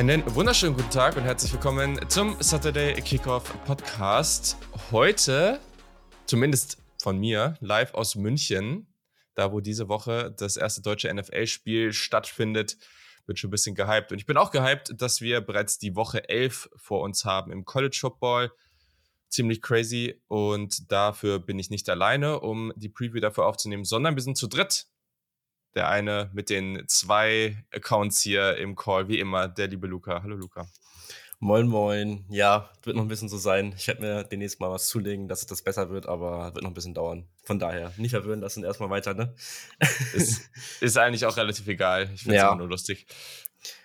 Einen wunderschönen guten Tag und herzlich willkommen zum Saturday Kickoff Podcast. Heute, zumindest von mir, live aus München, da wo diese Woche das erste deutsche NFL-Spiel stattfindet, wird schon ein bisschen gehypt. Und ich bin auch gehypt, dass wir bereits die Woche 11 vor uns haben im College Football. Ziemlich crazy und dafür bin ich nicht alleine, um die Preview dafür aufzunehmen, sondern wir sind zu dritt der eine mit den zwei Accounts hier im Call, wie immer, der liebe Luca. Hallo Luca. Moin, moin. Ja, wird noch ein bisschen so sein. Ich werde mir demnächst mal was zulegen, dass es das besser wird, aber wird noch ein bisschen dauern. Von daher, nicht verwirren lassen, erstmal weiter, ne? Ist, ist eigentlich auch relativ egal. Ich finde es ja. nur lustig.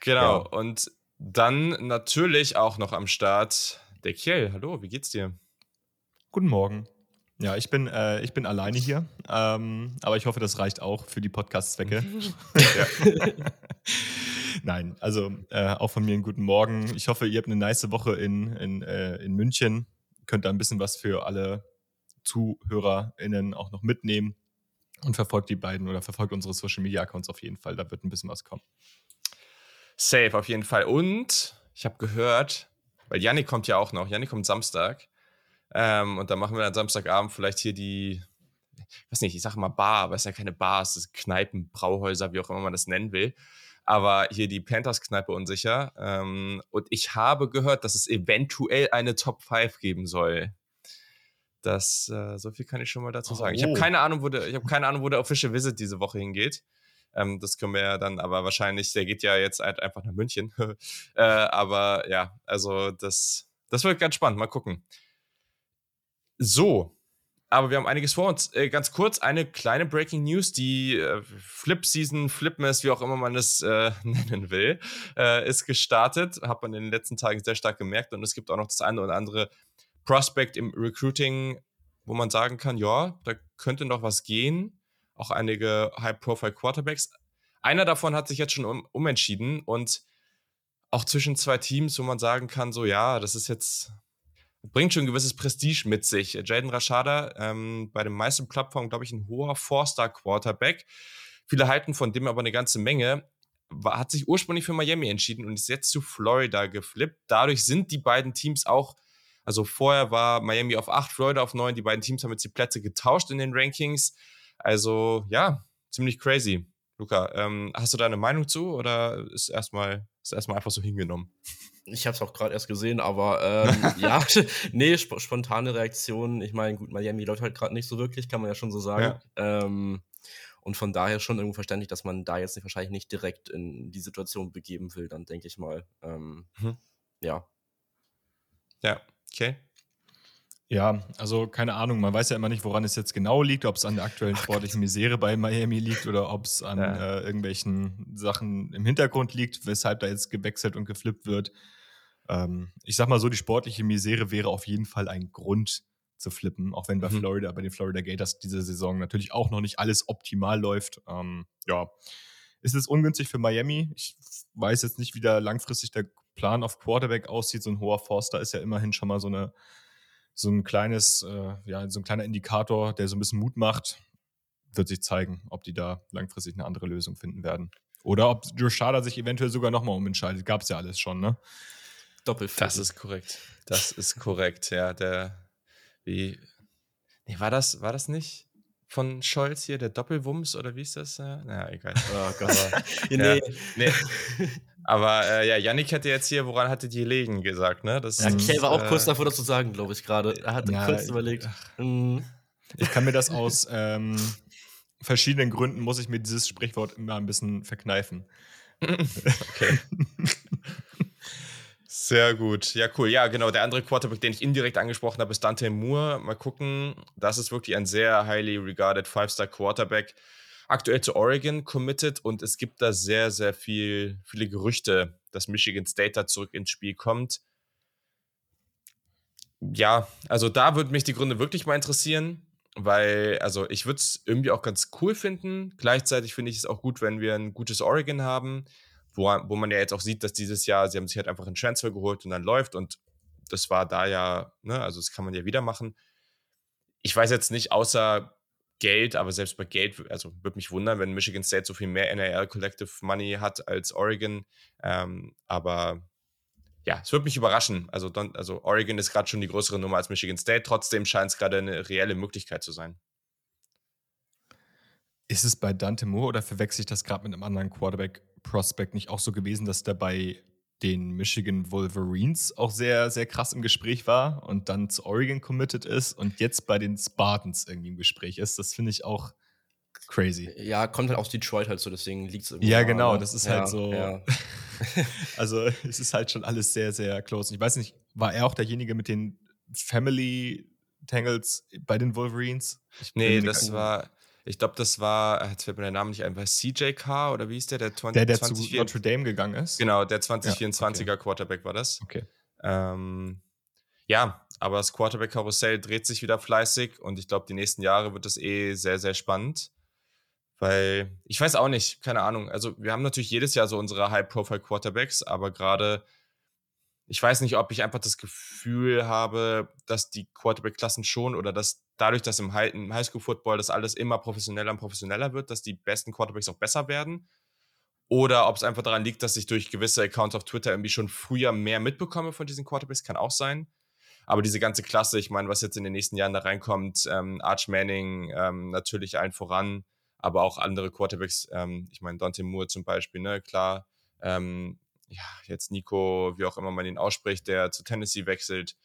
Genau. Ja. Und dann natürlich auch noch am Start der Kiel. Hallo, wie geht's dir? Guten Morgen. Ja, ich bin, äh, ich bin alleine hier, ähm, aber ich hoffe, das reicht auch für die Podcast-Zwecke. Nein, also äh, auch von mir einen guten Morgen. Ich hoffe, ihr habt eine nice Woche in, in, äh, in München. Könnt da ein bisschen was für alle ZuhörerInnen auch noch mitnehmen und verfolgt die beiden oder verfolgt unsere Social Media Accounts auf jeden Fall. Da wird ein bisschen was kommen. Safe, auf jeden Fall. Und ich habe gehört, weil Yannick kommt ja auch noch. Yannick kommt Samstag. Ähm, und dann machen wir dann Samstagabend vielleicht hier die, ich weiß nicht, ich sage mal Bar, aber es ist ja keine Bar, es ist Kneipen, Brauhäuser, wie auch immer man das nennen will. Aber hier die Panthers-Kneipe unsicher. Ähm, und ich habe gehört, dass es eventuell eine Top 5 geben soll. Das, äh, so viel kann ich schon mal dazu sagen. Oh. Ich habe keine Ahnung, wo der, ich habe keine Ahnung, wo der Official Visit diese Woche hingeht. Ähm, das können wir ja dann, aber wahrscheinlich, der geht ja jetzt halt einfach nach München. äh, aber ja, also das, das wird ganz spannend. Mal gucken. So, aber wir haben einiges vor uns. Äh, ganz kurz, eine kleine Breaking News, die äh, Flip-Season, Flipmess, wie auch immer man es äh, nennen will, äh, ist gestartet. Hat man in den letzten Tagen sehr stark gemerkt. Und es gibt auch noch das eine oder andere Prospect im Recruiting, wo man sagen kann, ja, da könnte noch was gehen. Auch einige High-Profile-Quarterbacks. Einer davon hat sich jetzt schon um, umentschieden und auch zwischen zwei Teams, wo man sagen kann, so ja, das ist jetzt bringt schon ein gewisses Prestige mit sich. Jaden Rashada, ähm, bei den meisten Plattformen, glaube ich, ein hoher Four-Star-Quarterback. Viele halten von dem aber eine ganze Menge. War, hat sich ursprünglich für Miami entschieden und ist jetzt zu Florida geflippt. Dadurch sind die beiden Teams auch, also vorher war Miami auf 8, Florida auf 9. Die beiden Teams haben jetzt die Plätze getauscht in den Rankings. Also ja, ziemlich crazy. Luca, ähm, hast du da eine Meinung zu oder ist erstmal, ist erstmal einfach so hingenommen? Ich habe es auch gerade erst gesehen, aber ähm, ja, nee, sp spontane Reaktion. Ich meine, gut, Miami läuft halt gerade nicht so wirklich, kann man ja schon so sagen. Ja. Ähm, und von daher schon irgendwo verständlich, dass man da jetzt nicht, wahrscheinlich nicht direkt in die Situation begeben will, dann denke ich mal. Ähm, mhm. Ja. Ja, okay. Ja, also keine Ahnung, man weiß ja immer nicht, woran es jetzt genau liegt, ob es an der aktuellen sportlichen Misere bei Miami liegt oder ob es an ja. äh, irgendwelchen Sachen im Hintergrund liegt, weshalb da jetzt gewechselt und geflippt wird. Ähm, ich sag mal so, die sportliche Misere wäre auf jeden Fall ein Grund zu flippen, auch wenn bei mhm. Florida, bei den Florida Gators diese Saison natürlich auch noch nicht alles optimal läuft. Ähm, ja, ist es ungünstig für Miami. Ich weiß jetzt nicht, wie da langfristig der Plan auf Quarterback aussieht. So ein hoher Forster ist ja immerhin schon mal so eine so ein kleines, äh, ja, so ein kleiner Indikator, der so ein bisschen Mut macht, wird sich zeigen, ob die da langfristig eine andere Lösung finden werden. Oder ob Joshada sich eventuell sogar nochmal umentscheidet. Gab es ja alles schon, ne? Doppelviertel. Das ist korrekt. Das ist korrekt, ja. Der, wie, nee, war das, war das nicht von Scholz hier, der Doppelwumms oder wie ist das? Na, egal. Oh Gott. ja, nee. Aber äh, ja, Yannick hätte jetzt hier, woran hatte die Legen gesagt, ne? Das ja, Kay war auch äh, kurz davor, das zu sagen, glaube ich, gerade. Er hat ja, kurz überlegt. Mhm. Ich kann mir das aus ähm, verschiedenen Gründen, muss ich mir dieses Sprichwort immer ein bisschen verkneifen. okay. Sehr gut. Ja, cool. Ja, genau. Der andere Quarterback, den ich indirekt angesprochen habe, ist Dante Moore. Mal gucken. Das ist wirklich ein sehr highly regarded Five-Star Quarterback aktuell zu Oregon committed und es gibt da sehr, sehr viel, viele Gerüchte, dass Michigan State da zurück ins Spiel kommt. Ja, also da würden mich die Gründe wirklich mal interessieren, weil, also ich würde es irgendwie auch ganz cool finden. Gleichzeitig finde ich es auch gut, wenn wir ein gutes Oregon haben, wo, wo man ja jetzt auch sieht, dass dieses Jahr, sie haben sich halt einfach einen Transfer geholt und dann läuft und das war da ja, ne, also das kann man ja wieder machen. Ich weiß jetzt nicht, außer Geld, aber selbst bei Geld, also würde mich wundern, wenn Michigan State so viel mehr NAL Collective Money hat als Oregon. Ähm, aber ja, es würde mich überraschen. Also, don, also Oregon ist gerade schon die größere Nummer als Michigan State. Trotzdem scheint es gerade eine reelle Möglichkeit zu sein. Ist es bei Dante Moore oder verwechsel ich das gerade mit einem anderen Quarterback-Prospect nicht auch so gewesen, dass der bei den Michigan Wolverines auch sehr, sehr krass im Gespräch war und dann zu Oregon committed ist und jetzt bei den Spartans irgendwie im Gespräch ist? Das finde ich auch crazy. Ja, kommt halt aus Detroit halt so, deswegen liegt es irgendwie. Ja, genau, ne? das ist halt ja, halt so. Ja. also, es ist halt schon alles sehr, sehr close. Ich weiß nicht, war er auch derjenige mit den Family Tangles bei den Wolverines? Ich nee, das war, ich glaube, das war, jetzt fällt mir der Name nicht ein, war CJK oder wie ist der? Der, 20, der, der 20, zu Notre Dame gegangen ist? Genau, der 2024er ja, okay. Quarterback war das. Okay. Ähm, ja, aber das Quarterback-Karussell dreht sich wieder fleißig und ich glaube, die nächsten Jahre wird es eh sehr, sehr spannend. Weil, ich weiß auch nicht, keine Ahnung. Also, wir haben natürlich jedes Jahr so unsere High-Profile-Quarterbacks, aber gerade ich weiß nicht, ob ich einfach das Gefühl habe, dass die Quarterback-Klassen schon oder dass dadurch, dass im, High im Highschool-Football das alles immer professioneller und professioneller wird, dass die besten Quarterbacks auch besser werden. Oder ob es einfach daran liegt, dass ich durch gewisse Accounts auf Twitter irgendwie schon früher mehr mitbekomme von diesen Quarterbacks, kann auch sein. Aber diese ganze Klasse, ich meine, was jetzt in den nächsten Jahren da reinkommt, ähm, Arch Manning ähm, natürlich allen voran, aber auch andere Quarterbacks, ähm, ich meine, Dante Moore zum Beispiel, ne, klar, ähm, ja, jetzt Nico, wie auch immer man ihn ausspricht, der zu Tennessee wechselt.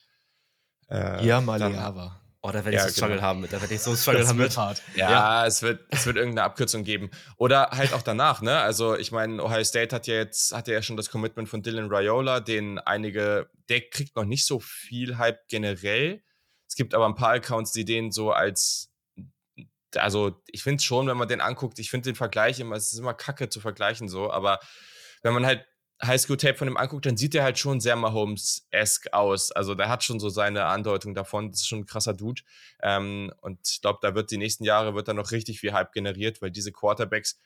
Äh, ja, Maliava. Oh, da werde ich ja, so Struggle genau. haben mit. Da werde ich so Struggle haben mit. Hart. Ja, ja, Es, wird, es wird irgendeine Abkürzung geben. Oder halt auch danach, ne? Also, ich meine, Ohio State hat ja jetzt, hat ja schon das Commitment von Dylan Raiola, den einige, der kriegt noch nicht so viel Hype generell. Es gibt aber ein paar Accounts, die den so als, also ich finde schon, wenn man den anguckt, ich finde den Vergleich immer, es ist immer kacke zu vergleichen so, aber wenn man halt Highschool-Tape von ihm anguckt, dann sieht er halt schon sehr Mahomes-esque aus. Also der hat schon so seine Andeutung davon. Das ist schon ein krasser Dude. Ähm, und ich glaube, da wird die nächsten Jahre wird da noch richtig viel Hype generiert, weil diese Quarterbacks,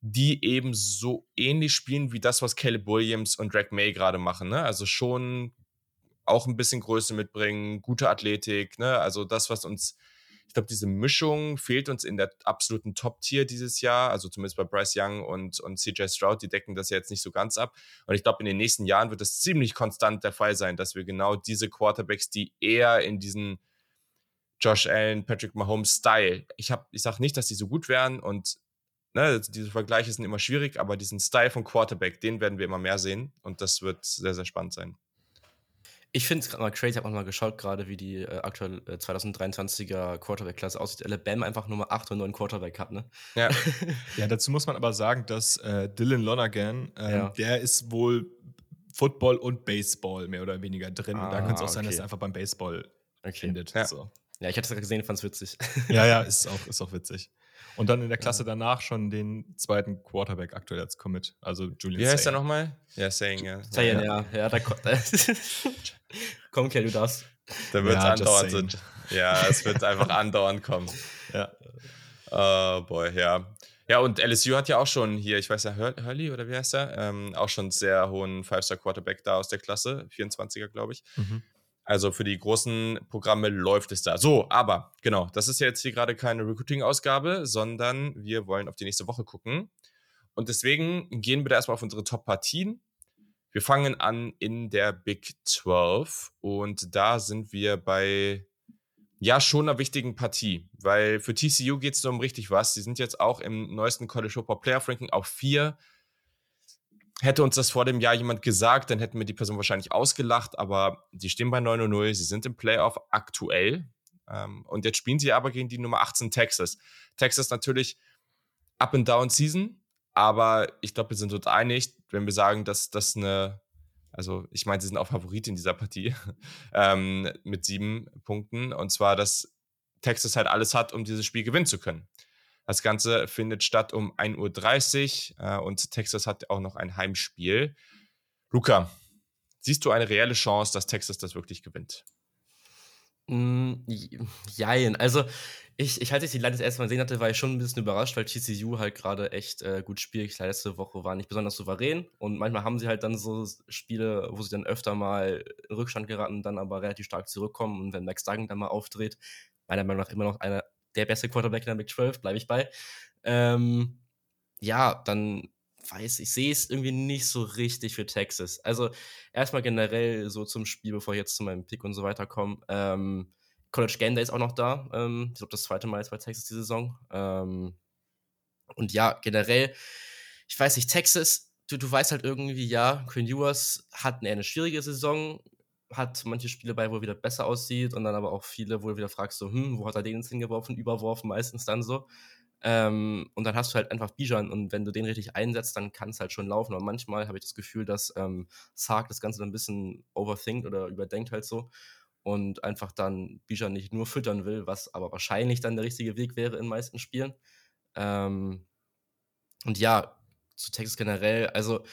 die eben so ähnlich spielen wie das, was Caleb Williams und Drake May gerade machen. Ne? Also schon auch ein bisschen Größe mitbringen, gute Athletik. Ne? Also das, was uns ich glaube, diese Mischung fehlt uns in der absoluten Top-Tier dieses Jahr. Also zumindest bei Bryce Young und, und CJ Stroud, die decken das ja jetzt nicht so ganz ab. Und ich glaube, in den nächsten Jahren wird es ziemlich konstant der Fall sein, dass wir genau diese Quarterbacks, die eher in diesen Josh Allen, Patrick Mahomes Style, ich, ich sage nicht, dass die so gut wären und ne, diese Vergleiche sind immer schwierig, aber diesen Style von Quarterback, den werden wir immer mehr sehen und das wird sehr, sehr spannend sein. Ich finde es gerade mal crazy, ich habe auch mal geschaut, gerade wie die äh, aktuell äh, 2023er Quarterback-Klasse aussieht. Alabama einfach Nummer 8 und 9 Quarterback hat, ne? Ja. ja, dazu muss man aber sagen, dass äh, Dylan Lonergan, ähm, ja. der ist wohl Football und Baseball mehr oder weniger drin. Ah, da könnte es auch sein, dass er einfach beim Baseball okay. findet. Ja. So. ja, ich hatte es gerade gesehen, fand es witzig. ja, ja, ist auch, ist auch witzig. Und dann in der Klasse ja. danach schon den zweiten Quarterback aktuell als Commit, also Julian Wie heißt er nochmal? Ja, Saying, ja. Saying, ja. ja. ja da, Komm, Kel, du darfst. Da wird ja, andauernd Ja, es wird einfach andauernd kommen. Ja. Oh boy, ja. Ja, und LSU hat ja auch schon hier, ich weiß ja, Hurley oder wie heißt er? Ähm, auch schon sehr hohen Five-Star-Quarterback da aus der Klasse, 24er, glaube ich. Mhm. Also für die großen Programme läuft es da. So, aber genau, das ist jetzt hier gerade keine Recruiting-Ausgabe, sondern wir wollen auf die nächste Woche gucken. Und deswegen gehen wir da erstmal auf unsere Top-Partien. Wir fangen an in der Big 12 und da sind wir bei ja schon einer wichtigen Partie, weil für TCU geht es um richtig was. Sie sind jetzt auch im neuesten College Football Playoff Ranking auf vier Hätte uns das vor dem Jahr jemand gesagt, dann hätten wir die Person wahrscheinlich ausgelacht, aber sie stehen bei 9-0, sie sind im Playoff aktuell. Ähm, und jetzt spielen sie aber gegen die Nummer 18 Texas. Texas natürlich up and down Season, aber ich glaube, wir sind uns einig, wenn wir sagen, dass das eine, also ich meine, sie sind auch Favorit in dieser Partie ähm, mit sieben Punkten. Und zwar, dass Texas halt alles hat, um dieses Spiel gewinnen zu können. Das Ganze findet statt um 1.30 Uhr äh, und Texas hat auch noch ein Heimspiel. Luca, siehst du eine reelle Chance, dass Texas das wirklich gewinnt? Mm, jein. Also, ich, ich ich die Line das erste Mal gesehen hatte, war ich schon ein bisschen überrascht, weil TCU halt gerade echt äh, gut spielt. Letzte Woche war nicht besonders souverän und manchmal haben sie halt dann so Spiele, wo sie dann öfter mal in Rückstand geraten, dann aber relativ stark zurückkommen und wenn Max Duggan dann mal aufdreht, meiner Meinung nach immer noch einer der beste Quarterback in der Big 12, bleibe ich bei. Ähm, ja, dann weiß ich, sehe es irgendwie nicht so richtig für Texas. Also erstmal generell so zum Spiel, bevor ich jetzt zu meinem Pick und so weiter komme. Ähm, College Game Day ist auch noch da. Ähm, ich glaube, das zweite Mal jetzt bei Texas die Saison. Ähm, und ja, generell, ich weiß nicht, Texas, du, du weißt halt irgendwie, ja, Quinn Ewers hat eine, eine schwierige Saison, hat manche Spiele bei, wo er wieder besser aussieht und dann aber auch viele, wo du wieder fragst, so, hm, wo hat er den jetzt hingeworfen, überworfen, meistens dann so. Ähm, und dann hast du halt einfach Bijan und wenn du den richtig einsetzt, dann kann es halt schon laufen. Aber manchmal habe ich das Gefühl, dass ähm, Sark das Ganze dann ein bisschen overthinkt oder überdenkt halt so und einfach dann Bijan nicht nur füttern will, was aber wahrscheinlich dann der richtige Weg wäre in meisten Spielen. Ähm, und ja, zu Texas generell, also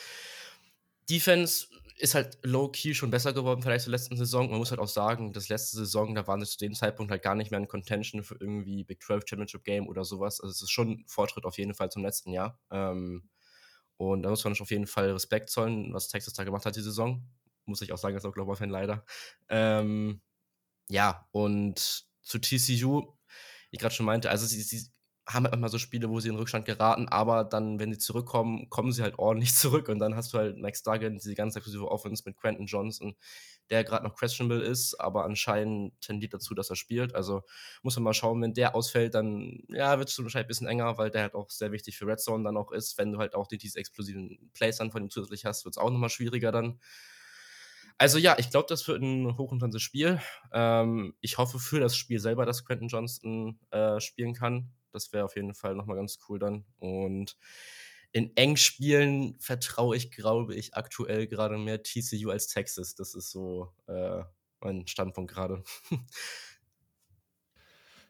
Defense ist halt low-key schon besser geworden vielleicht zur letzten Saison. Man muss halt auch sagen, das letzte Saison, da waren sie zu dem Zeitpunkt halt gar nicht mehr in Contention für irgendwie Big 12 Championship Game oder sowas. Also es ist schon ein Fortschritt auf jeden Fall zum letzten Jahr. Ähm, und da muss man auf jeden Fall Respekt zollen, was Texas da gemacht hat die Saison. Muss ich auch sagen, als Oklahoma-Fan leider. Ähm, ja, und zu TCU, ich gerade schon meinte, also sie, sie haben halt manchmal so Spiele, wo sie in Rückstand geraten, aber dann, wenn sie zurückkommen, kommen sie halt ordentlich zurück und dann hast du halt Max Duggan, diese ganz exklusive Offense mit Quentin Johnson, der gerade noch questionable ist, aber anscheinend tendiert dazu, dass er spielt. Also muss man mal schauen, wenn der ausfällt, dann ja, wird es wahrscheinlich ein bisschen enger, weil der halt auch sehr wichtig für Red Zone dann auch ist. Wenn du halt auch die, diese explosiven Plays dann von ihm zusätzlich hast, wird es auch nochmal schwieriger dann. Also ja, ich glaube, das wird ein hochinteressantes Spiel. Ähm, ich hoffe für das Spiel selber, dass Quentin Johnston äh, spielen kann. Das wäre auf jeden Fall nochmal ganz cool dann. Und in Engspielen vertraue ich, glaube ich, aktuell gerade mehr TCU als Texas. Das ist so äh, mein Standpunkt gerade.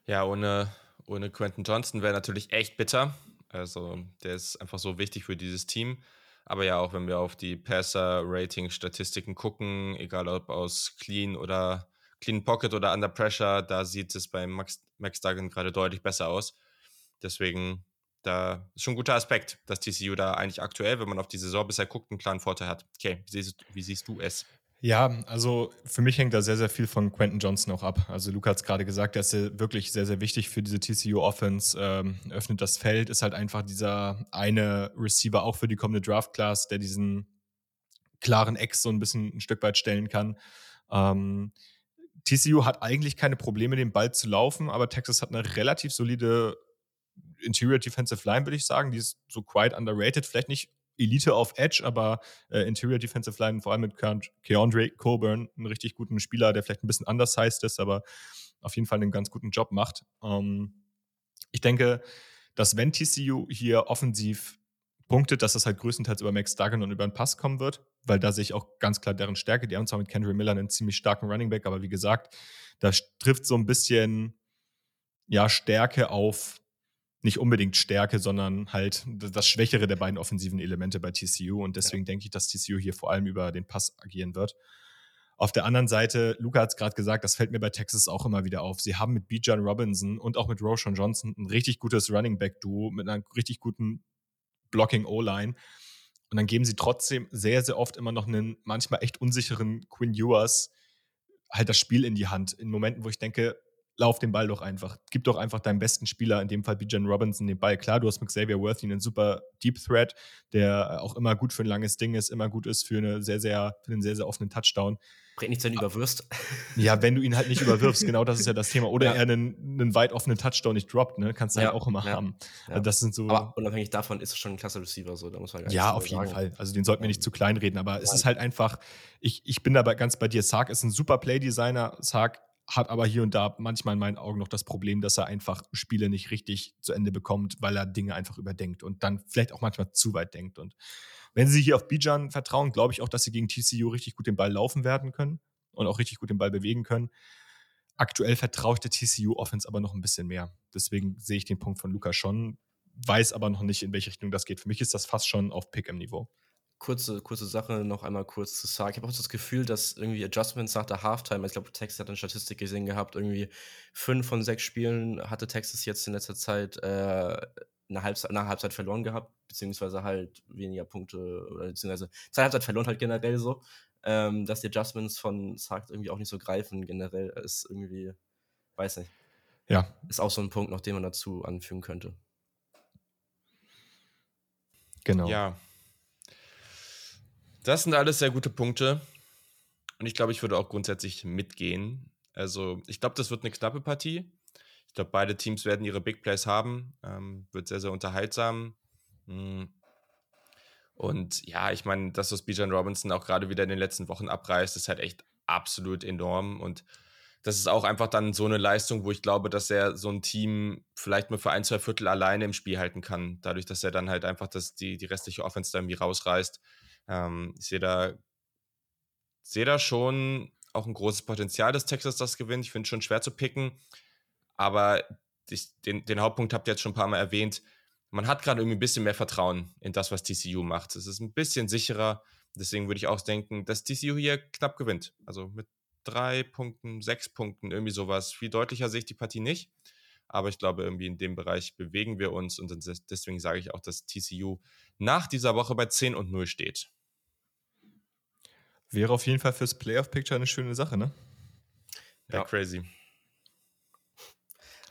ja, ohne, ohne Quentin Johnston wäre natürlich echt bitter. Also der ist einfach so wichtig für dieses Team. Aber ja, auch wenn wir auf die Passer-Rating-Statistiken gucken, egal ob aus Clean oder Clean Pocket oder Under Pressure, da sieht es bei Max, Max Duggan gerade deutlich besser aus. Deswegen, da ist schon ein guter Aspekt, dass TCU da eigentlich aktuell, wenn man auf die Saison bisher guckt, einen klaren Vorteil hat. Okay, wie siehst, wie siehst du es? Ja, also für mich hängt da sehr, sehr viel von Quentin Johnson auch ab. Also Luca hat es gerade gesagt, der ist wirklich sehr, sehr wichtig für diese TCU-Offense, ähm, öffnet das Feld, ist halt einfach dieser eine Receiver auch für die kommende Draft-Class, der diesen klaren Ex so ein bisschen ein Stück weit stellen kann. Ähm, TCU hat eigentlich keine Probleme, den Ball zu laufen, aber Texas hat eine relativ solide Interior Defensive Line, würde ich sagen. Die ist so quite underrated. Vielleicht nicht Elite auf Edge, aber äh, Interior Defensive Line, vor allem mit Keandre Coburn, einen richtig guten Spieler, der vielleicht ein bisschen undersized ist, aber auf jeden Fall einen ganz guten Job macht. Ähm, ich denke, dass wenn TCU hier offensiv punktet, dass das halt größtenteils über Max Duggan und über den Pass kommen wird, weil da sehe ich auch ganz klar deren Stärke. Die haben zwar mit Kendrick Miller einen ziemlich starken Running Back, aber wie gesagt, da trifft so ein bisschen ja, Stärke auf nicht unbedingt Stärke, sondern halt das Schwächere der beiden offensiven Elemente bei TCU. Und deswegen ja. denke ich, dass TCU hier vor allem über den Pass agieren wird. Auf der anderen Seite, Luca hat es gerade gesagt, das fällt mir bei Texas auch immer wieder auf. Sie haben mit Bijan Robinson und auch mit Roshan Johnson ein richtig gutes Running Back Duo mit einer richtig guten Blocking O-Line. Und dann geben sie trotzdem sehr, sehr oft immer noch einen manchmal echt unsicheren Quinn Ewers halt das Spiel in die Hand. In Momenten, wo ich denke, lauf den Ball doch einfach. Gib doch einfach deinem besten Spieler, in dem Fall Bijan Robinson, den Ball. Klar, du hast mit Xavier Worthy einen super Deep Threat, der auch immer gut für ein langes Ding ist, immer gut ist für, eine sehr, sehr, für einen sehr, sehr offenen Touchdown. Bringt nichts, wenn du überwirfst. Ja, wenn du ihn halt nicht überwirfst, genau das ist ja das Thema. Oder ja. er einen, einen weit offenen Touchdown nicht droppt, ne? Kannst du halt ja. halt auch immer ja. haben. Also das sind so. Aber unabhängig davon ist es schon ein klasse Receiver, so, da muss man gar Ja, auf jeden sagen. Fall. Also den sollten wir nicht zu klein reden, aber es ist halt einfach, ich, ich bin dabei ganz bei dir. Sark ist ein super Play-Designer. Sark hat aber hier und da manchmal in meinen Augen noch das Problem, dass er einfach Spiele nicht richtig zu Ende bekommt, weil er Dinge einfach überdenkt und dann vielleicht auch manchmal zu weit denkt. Und wenn sie hier auf Bijan vertrauen, glaube ich auch, dass sie gegen TCU richtig gut den Ball laufen werden können und auch richtig gut den Ball bewegen können. Aktuell vertraue ich der TCU Offense aber noch ein bisschen mehr. Deswegen sehe ich den Punkt von Luca schon, weiß aber noch nicht, in welche Richtung das geht. Für mich ist das fast schon auf Pick im Niveau kurze, kurze Sache noch einmal kurz zu sagen. Ich habe auch das Gefühl, dass irgendwie Adjustments nach der Halftime, ich glaube, Texas hat eine Statistik gesehen gehabt, irgendwie fünf von sechs Spielen hatte Texas jetzt in letzter Zeit äh, eine Halbzeit, nach Halbzeit verloren gehabt, beziehungsweise halt weniger Punkte, oder beziehungsweise zwei Halbzeit verloren halt generell so. Ähm, dass die Adjustments von sagt irgendwie auch nicht so greifen, generell ist irgendwie, weiß nicht. Ja. Ist auch so ein Punkt, noch den man dazu anfügen könnte. Genau. Ja. Das sind alles sehr gute Punkte. Und ich glaube, ich würde auch grundsätzlich mitgehen. Also, ich glaube, das wird eine knappe Partie. Ich glaube, beide Teams werden ihre Big Plays haben. Ähm, wird sehr, sehr unterhaltsam. Hm. Und ja, ich meine, das, was Bijan Robinson auch gerade wieder in den letzten Wochen abreißt, ist halt echt absolut enorm. Und das ist auch einfach dann so eine Leistung, wo ich glaube, dass er so ein Team vielleicht mal für ein, zwei Viertel alleine im Spiel halten kann. Dadurch, dass er dann halt einfach das, die, die restliche Offense da irgendwie rausreißt. Ähm, ich sehe da, sehe da schon auch ein großes Potenzial, dass Texas das gewinnt. Ich finde es schon schwer zu picken. Aber ich, den, den Hauptpunkt habt ihr jetzt schon ein paar Mal erwähnt. Man hat gerade irgendwie ein bisschen mehr Vertrauen in das, was TCU macht. Es ist ein bisschen sicherer. Deswegen würde ich auch denken, dass TCU hier knapp gewinnt. Also mit drei Punkten, sechs Punkten, irgendwie sowas. Viel deutlicher sehe ich die Partie nicht. Aber ich glaube, irgendwie in dem Bereich bewegen wir uns und deswegen sage ich auch, dass TCU nach dieser Woche bei 10 und 0 steht. Wäre auf jeden Fall fürs Playoff-Picture eine schöne Sache, ne? Ja, ja. crazy.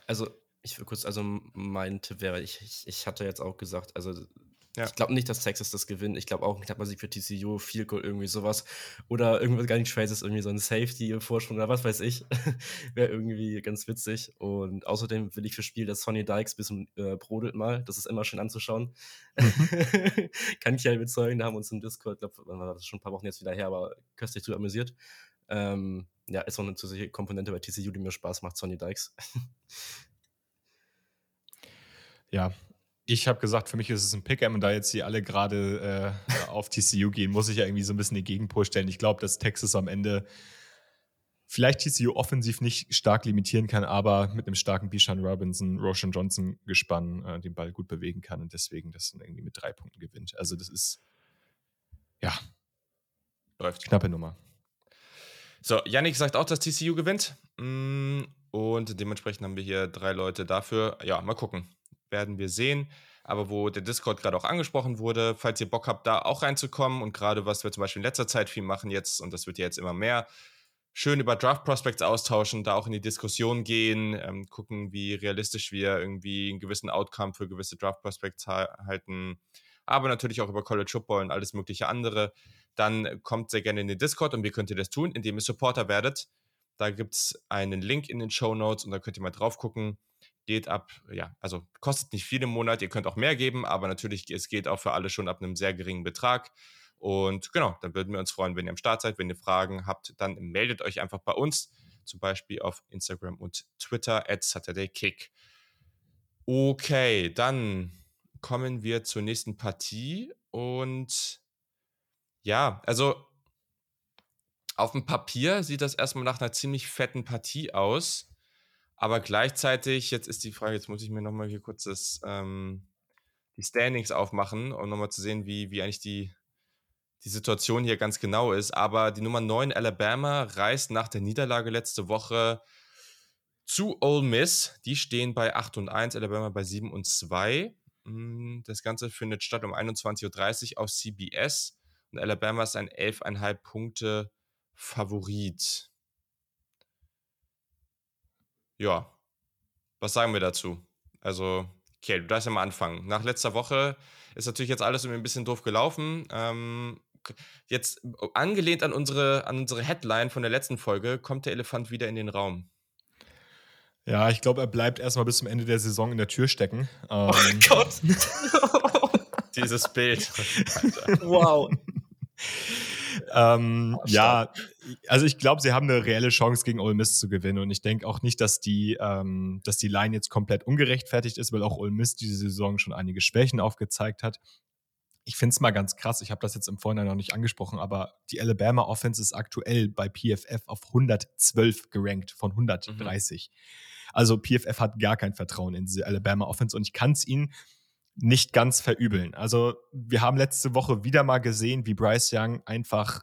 Also, ich will kurz, also mein Tipp wäre, ich, ich, ich hatte jetzt auch gesagt, also ja. Ich glaube nicht, dass Texas das gewinnt. Ich glaube auch ein knapper Sieg für TCU, viel Goal, irgendwie sowas. Oder irgendwas gar nicht Traces, irgendwie so ein Safety-Vorsprung oder was weiß ich. Wäre irgendwie ganz witzig. Und außerdem will ich für Spiel, dass Sonny Dykes ein bisschen äh, brodelt mal. Das ist immer schön anzuschauen. Mhm. Kann ich ja überzeugen. Da haben wir uns im Discord, ich glaube, das ist schon ein paar Wochen jetzt wieder her, aber köstlich zu amüsiert. Ähm, ja, ist auch eine zusätzliche Komponente bei TCU, die mir Spaß macht, Sonny Dykes. ja, ich habe gesagt, für mich ist es ein Pick'em und da jetzt hier alle gerade äh, auf TCU gehen, muss ich ja irgendwie so ein bisschen den Gegenpol stellen. Ich glaube, dass Texas am Ende vielleicht TCU offensiv nicht stark limitieren kann, aber mit einem starken Bishan Robinson, Roshan Johnson gespannt äh, den Ball gut bewegen kann und deswegen das dann irgendwie mit drei Punkten gewinnt. Also das ist ja läuft knappe Nummer. So, Yannick sagt auch, dass TCU gewinnt. Mm, und dementsprechend haben wir hier drei Leute dafür. Ja, mal gucken werden wir sehen. Aber wo der Discord gerade auch angesprochen wurde, falls ihr Bock habt, da auch reinzukommen und gerade was wir zum Beispiel in letzter Zeit viel machen jetzt, und das wird ja jetzt immer mehr, schön über Draft Prospects austauschen, da auch in die Diskussion gehen, ähm, gucken, wie realistisch wir irgendwie einen gewissen Outcome für gewisse Draft Prospects ha halten, aber natürlich auch über College Football und alles mögliche andere, dann kommt sehr gerne in den Discord und wie könnt ihr das tun? Indem ihr Supporter werdet. Da gibt es einen Link in den Show Notes und da könnt ihr mal drauf gucken geht ab, ja, also kostet nicht viel im Monat, ihr könnt auch mehr geben, aber natürlich, es geht auch für alle schon ab einem sehr geringen Betrag. Und genau, dann würden wir uns freuen, wenn ihr am Start seid. Wenn ihr Fragen habt, dann meldet euch einfach bei uns, zum Beispiel auf Instagram und Twitter at SaturdayKick. Okay, dann kommen wir zur nächsten Partie und ja, also auf dem Papier sieht das erstmal nach einer ziemlich fetten Partie aus. Aber gleichzeitig, jetzt ist die Frage, jetzt muss ich mir nochmal hier kurz das, ähm, die Standings aufmachen, um nochmal zu sehen, wie, wie eigentlich die, die Situation hier ganz genau ist. Aber die Nummer 9 Alabama reist nach der Niederlage letzte Woche zu Ole Miss. Die stehen bei 8 und 1, Alabama bei 7 und 2. Hm, das Ganze findet statt um 21.30 Uhr auf CBS. Und Alabama ist ein 11,5 Punkte Favorit. Ja, was sagen wir dazu? Also, okay, du darfst ja mal anfangen. Nach letzter Woche ist natürlich jetzt alles irgendwie ein bisschen doof gelaufen. Ähm, jetzt angelehnt an unsere, an unsere Headline von der letzten Folge, kommt der Elefant wieder in den Raum. Ja, ich glaube, er bleibt erstmal bis zum Ende der Saison in der Tür stecken. Oh ähm, oh Gott! Dieses Bild. wow. Ähm, oh, ja, also ich glaube, sie haben eine reelle Chance gegen Ole Miss zu gewinnen und ich denke auch nicht, dass die, ähm, dass die Line jetzt komplett ungerechtfertigt ist, weil auch Ole Miss diese Saison schon einige Schwächen aufgezeigt hat. Ich finde es mal ganz krass, ich habe das jetzt im Vorhinein noch nicht angesprochen, aber die Alabama Offense ist aktuell bei PFF auf 112 gerankt von 130. Mhm. Also PFF hat gar kein Vertrauen in diese Alabama Offense und ich kann es ihnen nicht ganz verübeln. Also wir haben letzte Woche wieder mal gesehen, wie Bryce Young einfach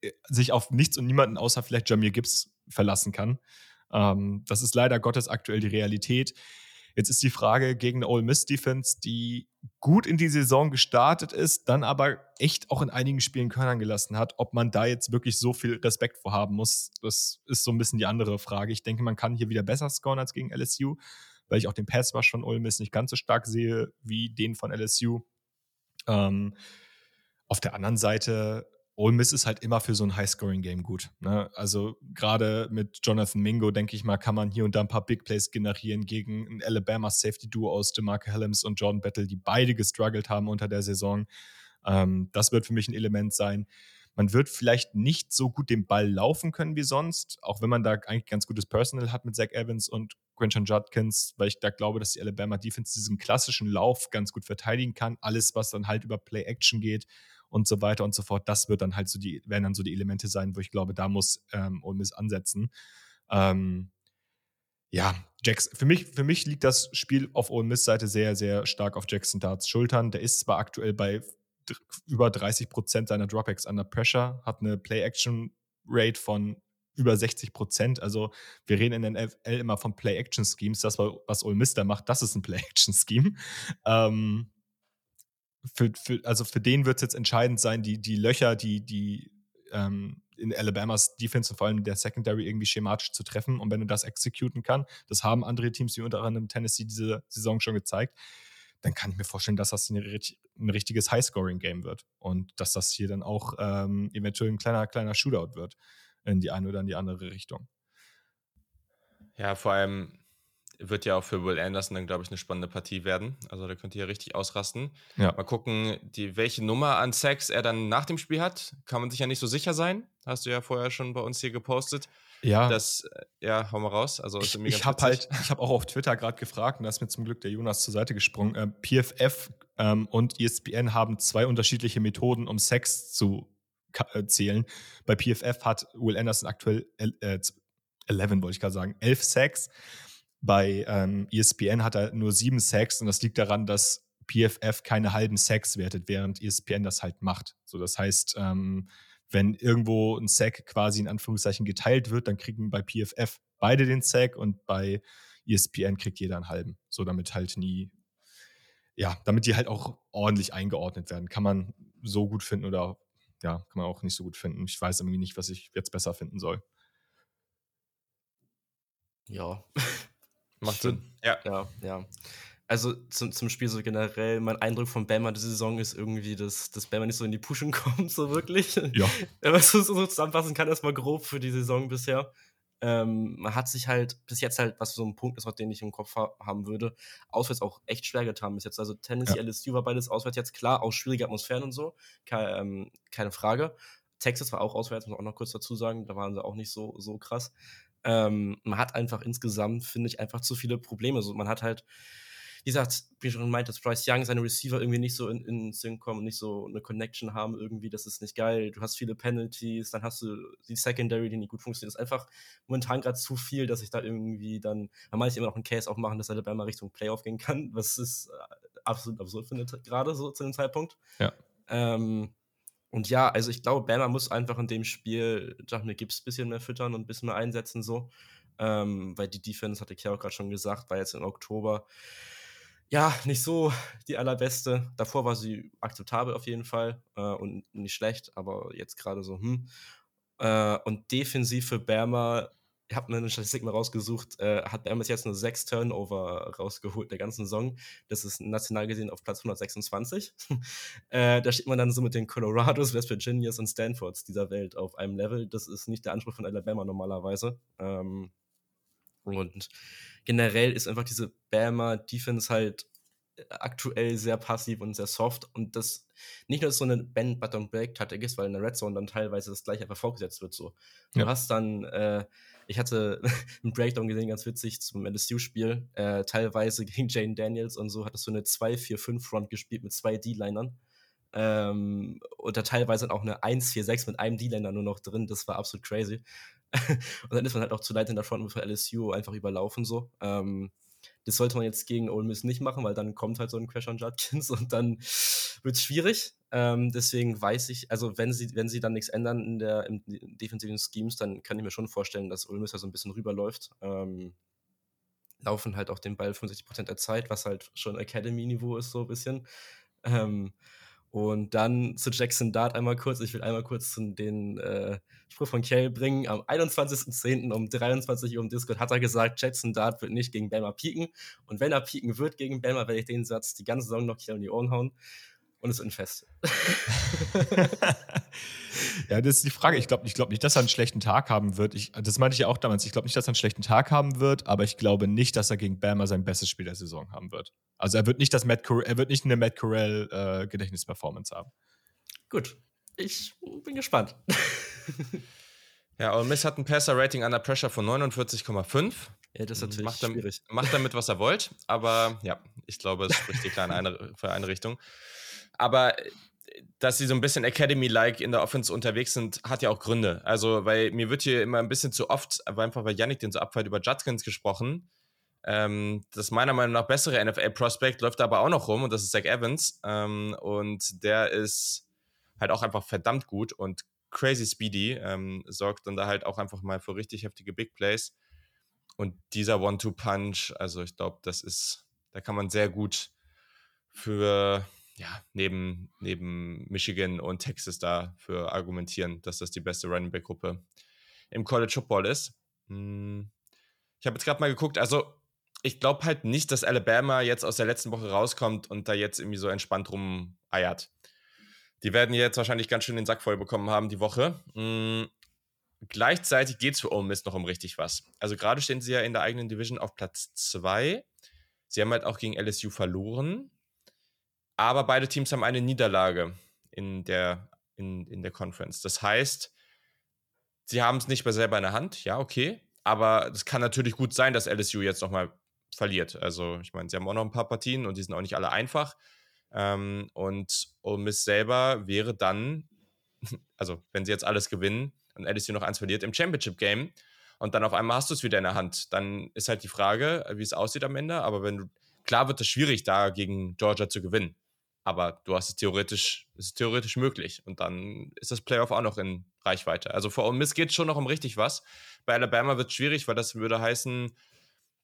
äh, sich auf nichts und niemanden außer vielleicht Jamir Gibbs verlassen kann. Ähm, das ist leider Gottes aktuell die Realität. Jetzt ist die Frage gegen eine Ole Miss Defense, die gut in die Saison gestartet ist, dann aber echt auch in einigen Spielen Körnern gelassen hat, ob man da jetzt wirklich so viel Respekt vorhaben muss, das ist so ein bisschen die andere Frage. Ich denke, man kann hier wieder besser scoren als gegen LSU, weil ich auch den Pass Rush von Ole Miss nicht ganz so stark sehe wie den von LSU. Ähm, auf der anderen Seite Ole Miss ist halt immer für so ein High-Scoring-Game gut. Ne? Also gerade mit Jonathan Mingo, denke ich mal, kann man hier und da ein paar Big Plays generieren gegen ein Alabama Safety-Duo aus DeMarco Helms und Jordan Battle, die beide gestruggelt haben unter der Saison. Ähm, das wird für mich ein Element sein. Man wird vielleicht nicht so gut den Ball laufen können wie sonst, auch wenn man da eigentlich ganz gutes Personal hat mit Zach Evans und Quentin Judkins, weil ich da glaube, dass die Alabama Defense diesen klassischen Lauf ganz gut verteidigen kann. Alles, was dann halt über Play-Action geht und so weiter und so fort. Das wird dann halt so die, werden dann so die Elemente sein, wo ich glaube, da muss ähm, Ole Miss ansetzen. Ähm, ja, Jax, für mich, für mich liegt das Spiel auf Ole Miss Seite sehr, sehr stark auf Jackson Darts Schultern. Der ist zwar aktuell bei über 30 Prozent seiner Dropbacks under Pressure, hat eine Play-Action-Rate von über 60 Prozent. Also wir reden in der NFL immer von Play-Action-Schemes. Das, was Ole Miss da macht, das ist ein Play-Action-Scheme. Ähm, für, für, also für den wird es jetzt entscheidend sein, die, die Löcher, die, die ähm, in Alabamas Defense und vor allem der Secondary irgendwie schematisch zu treffen. Und wenn du das exekuten kann, das haben andere Teams wie unter anderem Tennessee diese Saison schon gezeigt, dann kann ich mir vorstellen, dass das ein, ein richtiges High-Scoring-Game wird. Und dass das hier dann auch ähm, eventuell ein kleiner, kleiner Shootout wird in die eine oder in die andere Richtung. Ja, vor allem wird ja auch für Will Anderson dann, glaube ich, eine spannende Partie werden. Also da könnte er richtig ausrasten. Ja. Mal gucken, die, welche Nummer an Sex er dann nach dem Spiel hat. Kann man sich ja nicht so sicher sein. Hast du ja vorher schon bei uns hier gepostet. Ja. Das, äh, ja, hau mal raus. Also, ich, ich habe halt, ich habe auch auf Twitter gerade gefragt, und da ist mir zum Glück der Jonas zur Seite gesprungen. Äh, PFF ähm, und ESPN haben zwei unterschiedliche Methoden, um Sex zu äh, zählen. Bei PFF hat Will Anderson aktuell äh, 11, wollte ich gerade sagen, 11 Sacks. Bei ähm, ESPN hat er nur sieben Sacks und das liegt daran, dass PFF keine halben Sacks wertet, während ESPN das halt macht. So, das heißt, ähm, wenn irgendwo ein Sack quasi in Anführungszeichen geteilt wird, dann kriegen bei PFF beide den Sack und bei ESPN kriegt jeder einen halben. So, damit halt nie, ja, damit die halt auch ordentlich eingeordnet werden. Kann man so gut finden oder ja, kann man auch nicht so gut finden. Ich weiß irgendwie nicht, was ich jetzt besser finden soll. Ja. Macht Sinn. Ja. Ja, ja. Also zum, zum Spiel so generell, mein Eindruck von Bama diese Saison ist irgendwie, dass, dass Bama nicht so in die Pushen kommt, so wirklich. Ja. Wenn man es so, so zusammenfassen kann, erstmal grob für die Saison bisher. Ähm, man hat sich halt bis jetzt halt, was so ein Punkt ist, den ich im Kopf ha haben würde, auswärts auch echt schwer getan bis jetzt. Also Tennessee, ja. LSU war beides auswärts jetzt klar, auch schwierige Atmosphären und so, keine, ähm, keine Frage. Texas war auch auswärts, muss man auch noch kurz dazu sagen, da waren sie auch nicht so, so krass. Ähm, man hat einfach insgesamt, finde ich, einfach zu viele Probleme. So, man hat halt, wie gesagt, wie schon meint, dass Bryce Young seine Receiver irgendwie nicht so in, in Sync kommen, nicht so eine Connection haben irgendwie, das ist nicht geil. Du hast viele Penalties, dann hast du die Secondary, die nicht gut funktioniert. Das ist einfach momentan gerade zu viel, dass ich da irgendwie dann, man meint immer noch einen Case aufmachen, dass Alabama Richtung Playoff gehen kann, was ist äh, absolut absurd finde, gerade so zu dem Zeitpunkt. Ja. Ähm, und ja, also ich glaube, Bama muss einfach in dem Spiel Jahmir Gibbs ein bisschen mehr füttern und ein bisschen mehr einsetzen, so. Ähm, weil die Defense, hatte ich ja auch gerade schon gesagt, war jetzt im Oktober ja nicht so die allerbeste. Davor war sie akzeptabel auf jeden Fall äh, und nicht schlecht, aber jetzt gerade so, hm. Äh, und defensiv für Bama ich habe mir eine Statistik mal rausgesucht, äh, hat Bama jetzt nur sechs Turnover rausgeholt der ganzen Saison. Das ist national gesehen auf Platz 126. äh, da steht man dann so mit den Colorados, West Virginias und Stanfords dieser Welt auf einem Level. Das ist nicht der Anspruch von Alabama normalerweise. Ähm, und generell ist einfach diese Bama Defense halt aktuell sehr passiv und sehr soft und das nicht nur so eine Bend Button Break Taktik ist, weil in der Red Zone dann teilweise das gleiche einfach vorgesetzt wird so. Du ja. hast dann äh, ich hatte einen Breakdown gesehen, ganz witzig, zum LSU-Spiel. Äh, teilweise gegen Jane Daniels und so hattest du eine 2-4-5-Front gespielt mit zwei D-Linern. Ähm, und da teilweise auch eine 1-4-6 mit einem D-Liner nur noch drin. Das war absolut crazy. Und dann ist man halt auch zu leid in der Front für LSU einfach überlaufen so. Ähm, das sollte man jetzt gegen Ole Miss nicht machen, weil dann kommt halt so ein Crash an Judkins und dann wird es schwierig. Ähm, deswegen weiß ich, also wenn sie, wenn sie dann nichts ändern in der im, defensiven Schemes, dann kann ich mir schon vorstellen, dass Ole Miss da so ein bisschen rüberläuft. Ähm, laufen halt auch den Ball 65% der Zeit, was halt schon Academy-Niveau ist, so ein bisschen. Ähm, und dann zu Jackson Dart einmal kurz. Ich will einmal kurz den äh, Spruch von Kale bringen. Am 21.10. um 23 Uhr im Discord hat er gesagt, Jackson Dart wird nicht gegen Bama pieken. Und wenn er pieken wird gegen Bama, werde ich den Satz die ganze Saison noch hier in die Ohren hauen und es wird ein Fest. ja, das ist die Frage. Ich glaube ich glaub nicht, dass er einen schlechten Tag haben wird. Ich, das meinte ich ja auch damals. Ich glaube nicht, dass er einen schlechten Tag haben wird, aber ich glaube nicht, dass er gegen Bama sein bestes Spiel der Saison haben wird. Also er wird nicht, das Matt er wird nicht eine Matt Corell äh, Gedächtnisperformance haben. Gut, ich bin gespannt. ja, Ole Miss hat ein Passer-Rating under Pressure von 49,5. Ja, das ist natürlich macht damit, schwierig. Macht damit, was er wollt, aber ja, ich glaube, es spricht die kleine eine, für eine Richtung. Aber äh, dass sie so ein bisschen Academy-like in der Offense unterwegs sind, hat ja auch Gründe. Also, weil mir wird hier immer ein bisschen zu oft, aber einfach weil Yannick den so abfällt, über Judkins gesprochen. Ähm, das meiner Meinung nach bessere NFL-Prospect läuft aber auch noch rum und das ist Zach Evans. Ähm, und der ist halt auch einfach verdammt gut und crazy speedy, ähm, sorgt dann da halt auch einfach mal für richtig heftige Big Plays. Und dieser One-Two-Punch, also ich glaube, das ist, da kann man sehr gut für ja, neben, neben Michigan und Texas dafür argumentieren, dass das die beste Running Back Gruppe im College Football ist. Hm. Ich habe jetzt gerade mal geguckt, also ich glaube halt nicht, dass Alabama jetzt aus der letzten Woche rauskommt und da jetzt irgendwie so entspannt rumeiert. Die werden jetzt wahrscheinlich ganz schön den Sack voll bekommen haben die Woche. Mhm. Gleichzeitig geht es für Ole Miss noch um richtig was. Also gerade stehen sie ja in der eigenen Division auf Platz 2. Sie haben halt auch gegen LSU verloren. Aber beide Teams haben eine Niederlage in der, in, in der Conference. Das heißt, sie haben es nicht mehr selber in der Hand, ja, okay. Aber es kann natürlich gut sein, dass LSU jetzt nochmal verliert. Also, ich meine, sie haben auch noch ein paar Partien und die sind auch nicht alle einfach. Ähm, und Ole Miss selber wäre dann, also wenn sie jetzt alles gewinnen und LSU noch eins verliert im Championship Game und dann auf einmal hast du es wieder in der Hand, dann ist halt die Frage, wie es aussieht am Ende. Aber wenn du, klar wird es schwierig, da gegen Georgia zu gewinnen. Aber du hast es theoretisch, es ist theoretisch möglich. Und dann ist das Playoff auch noch in Reichweite. Also vor Ole Miss geht es schon noch um richtig was. Bei Alabama wird es schwierig, weil das würde heißen,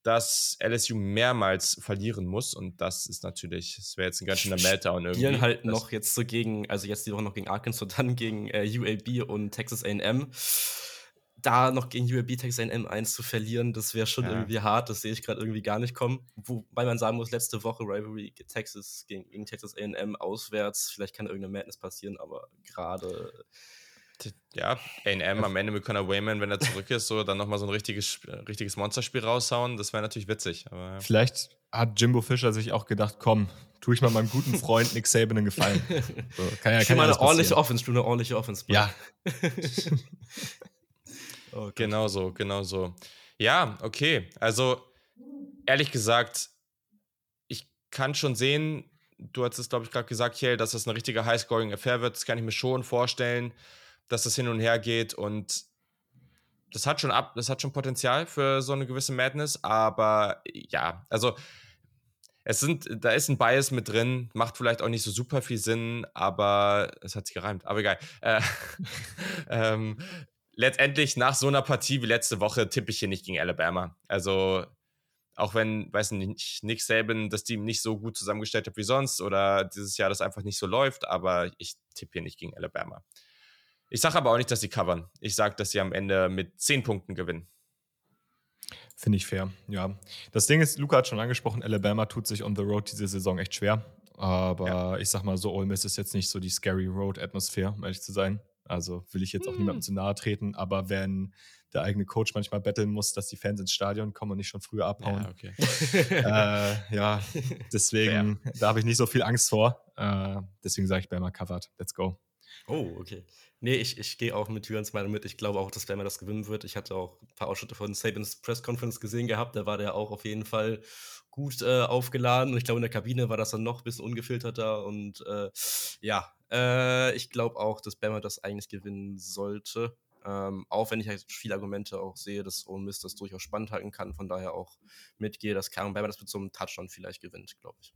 dass LSU mehrmals verlieren muss. Und das ist natürlich, das wäre jetzt ein ganz schöner Meltdown irgendwie. Spielen halt noch jetzt so gegen, also jetzt die Woche noch gegen Arkansas, dann gegen äh, UAB und Texas AM da noch gegen UAB Texas A&M 1 zu verlieren, das wäre schon ja. irgendwie hart. Das sehe ich gerade irgendwie gar nicht kommen. Wobei man sagen muss, letzte Woche Rivalry Texas gegen, gegen Texas A&M auswärts. Vielleicht kann irgendeine Madness passieren, aber gerade ja, A&M am Ende mit Conor Wayman, wenn er zurück ist, so dann nochmal so ein richtiges, richtiges Monsterspiel raushauen, das wäre natürlich witzig. Aber, Vielleicht hat Jimbo Fischer sich auch gedacht, komm, tue ich mal meinem guten Freund Nick Saban einen Gefallen. So, kann ja, kann mal eine ordentliche Offense, du eine ordentliche Offense. Ja. Oh, genau so, genau so. Ja, okay. Also, ehrlich gesagt, ich kann schon sehen, du hast es, glaube ich, gerade gesagt, Kiel, dass das eine richtige High-Scoring-Affair wird. Das kann ich mir schon vorstellen, dass das hin und her geht und das hat schon ab, das hat schon Potenzial für so eine gewisse Madness, aber ja, also es sind, da ist ein Bias mit drin, macht vielleicht auch nicht so super viel Sinn, aber es hat sich gereimt, aber egal. Äh, ähm, letztendlich nach so einer Partie wie letzte Woche tippe ich hier nicht gegen Alabama. Also auch wenn, weiß nicht, Nick Saban das Team nicht so gut zusammengestellt hat wie sonst oder dieses Jahr das einfach nicht so läuft, aber ich tippe hier nicht gegen Alabama. Ich sage aber auch nicht, dass sie covern. Ich sage, dass sie am Ende mit 10 Punkten gewinnen. Finde ich fair, ja. Das Ding ist, Luca hat schon angesprochen, Alabama tut sich on the road diese Saison echt schwer. Aber ja. ich sag mal so, Ole Miss ist jetzt nicht so die Scary Road-Atmosphäre, um ehrlich zu sein. Also will ich jetzt auch niemandem hm. zu nahe treten, aber wenn der eigene Coach manchmal betteln muss, dass die Fans ins Stadion kommen und nicht schon früher abhauen. Ja, okay. äh, ja deswegen, Fair. da habe ich nicht so viel Angst vor. Äh, deswegen sage ich Bama covered. Let's go. Oh, okay. Nee, ich, ich gehe auch mit Jürgens Meinung mit. Ich glaube auch, dass Bama das gewinnen wird. Ich hatte auch ein paar Ausschnitte von Sabins Press Conference gesehen gehabt. Da war der auch auf jeden Fall gut äh, aufgeladen. Und ich glaube, in der Kabine war das dann noch ein bisschen ungefilterter. Und äh, ja, äh, ich glaube auch, dass Bama das eigentlich gewinnen sollte. Ähm, auch wenn ich halt viele Argumente auch sehe, dass Ole Miss das durchaus spannend halten kann. Von daher auch mitgehe, dass Karen Bama das mit so einem Touchdown vielleicht gewinnt, glaube ich.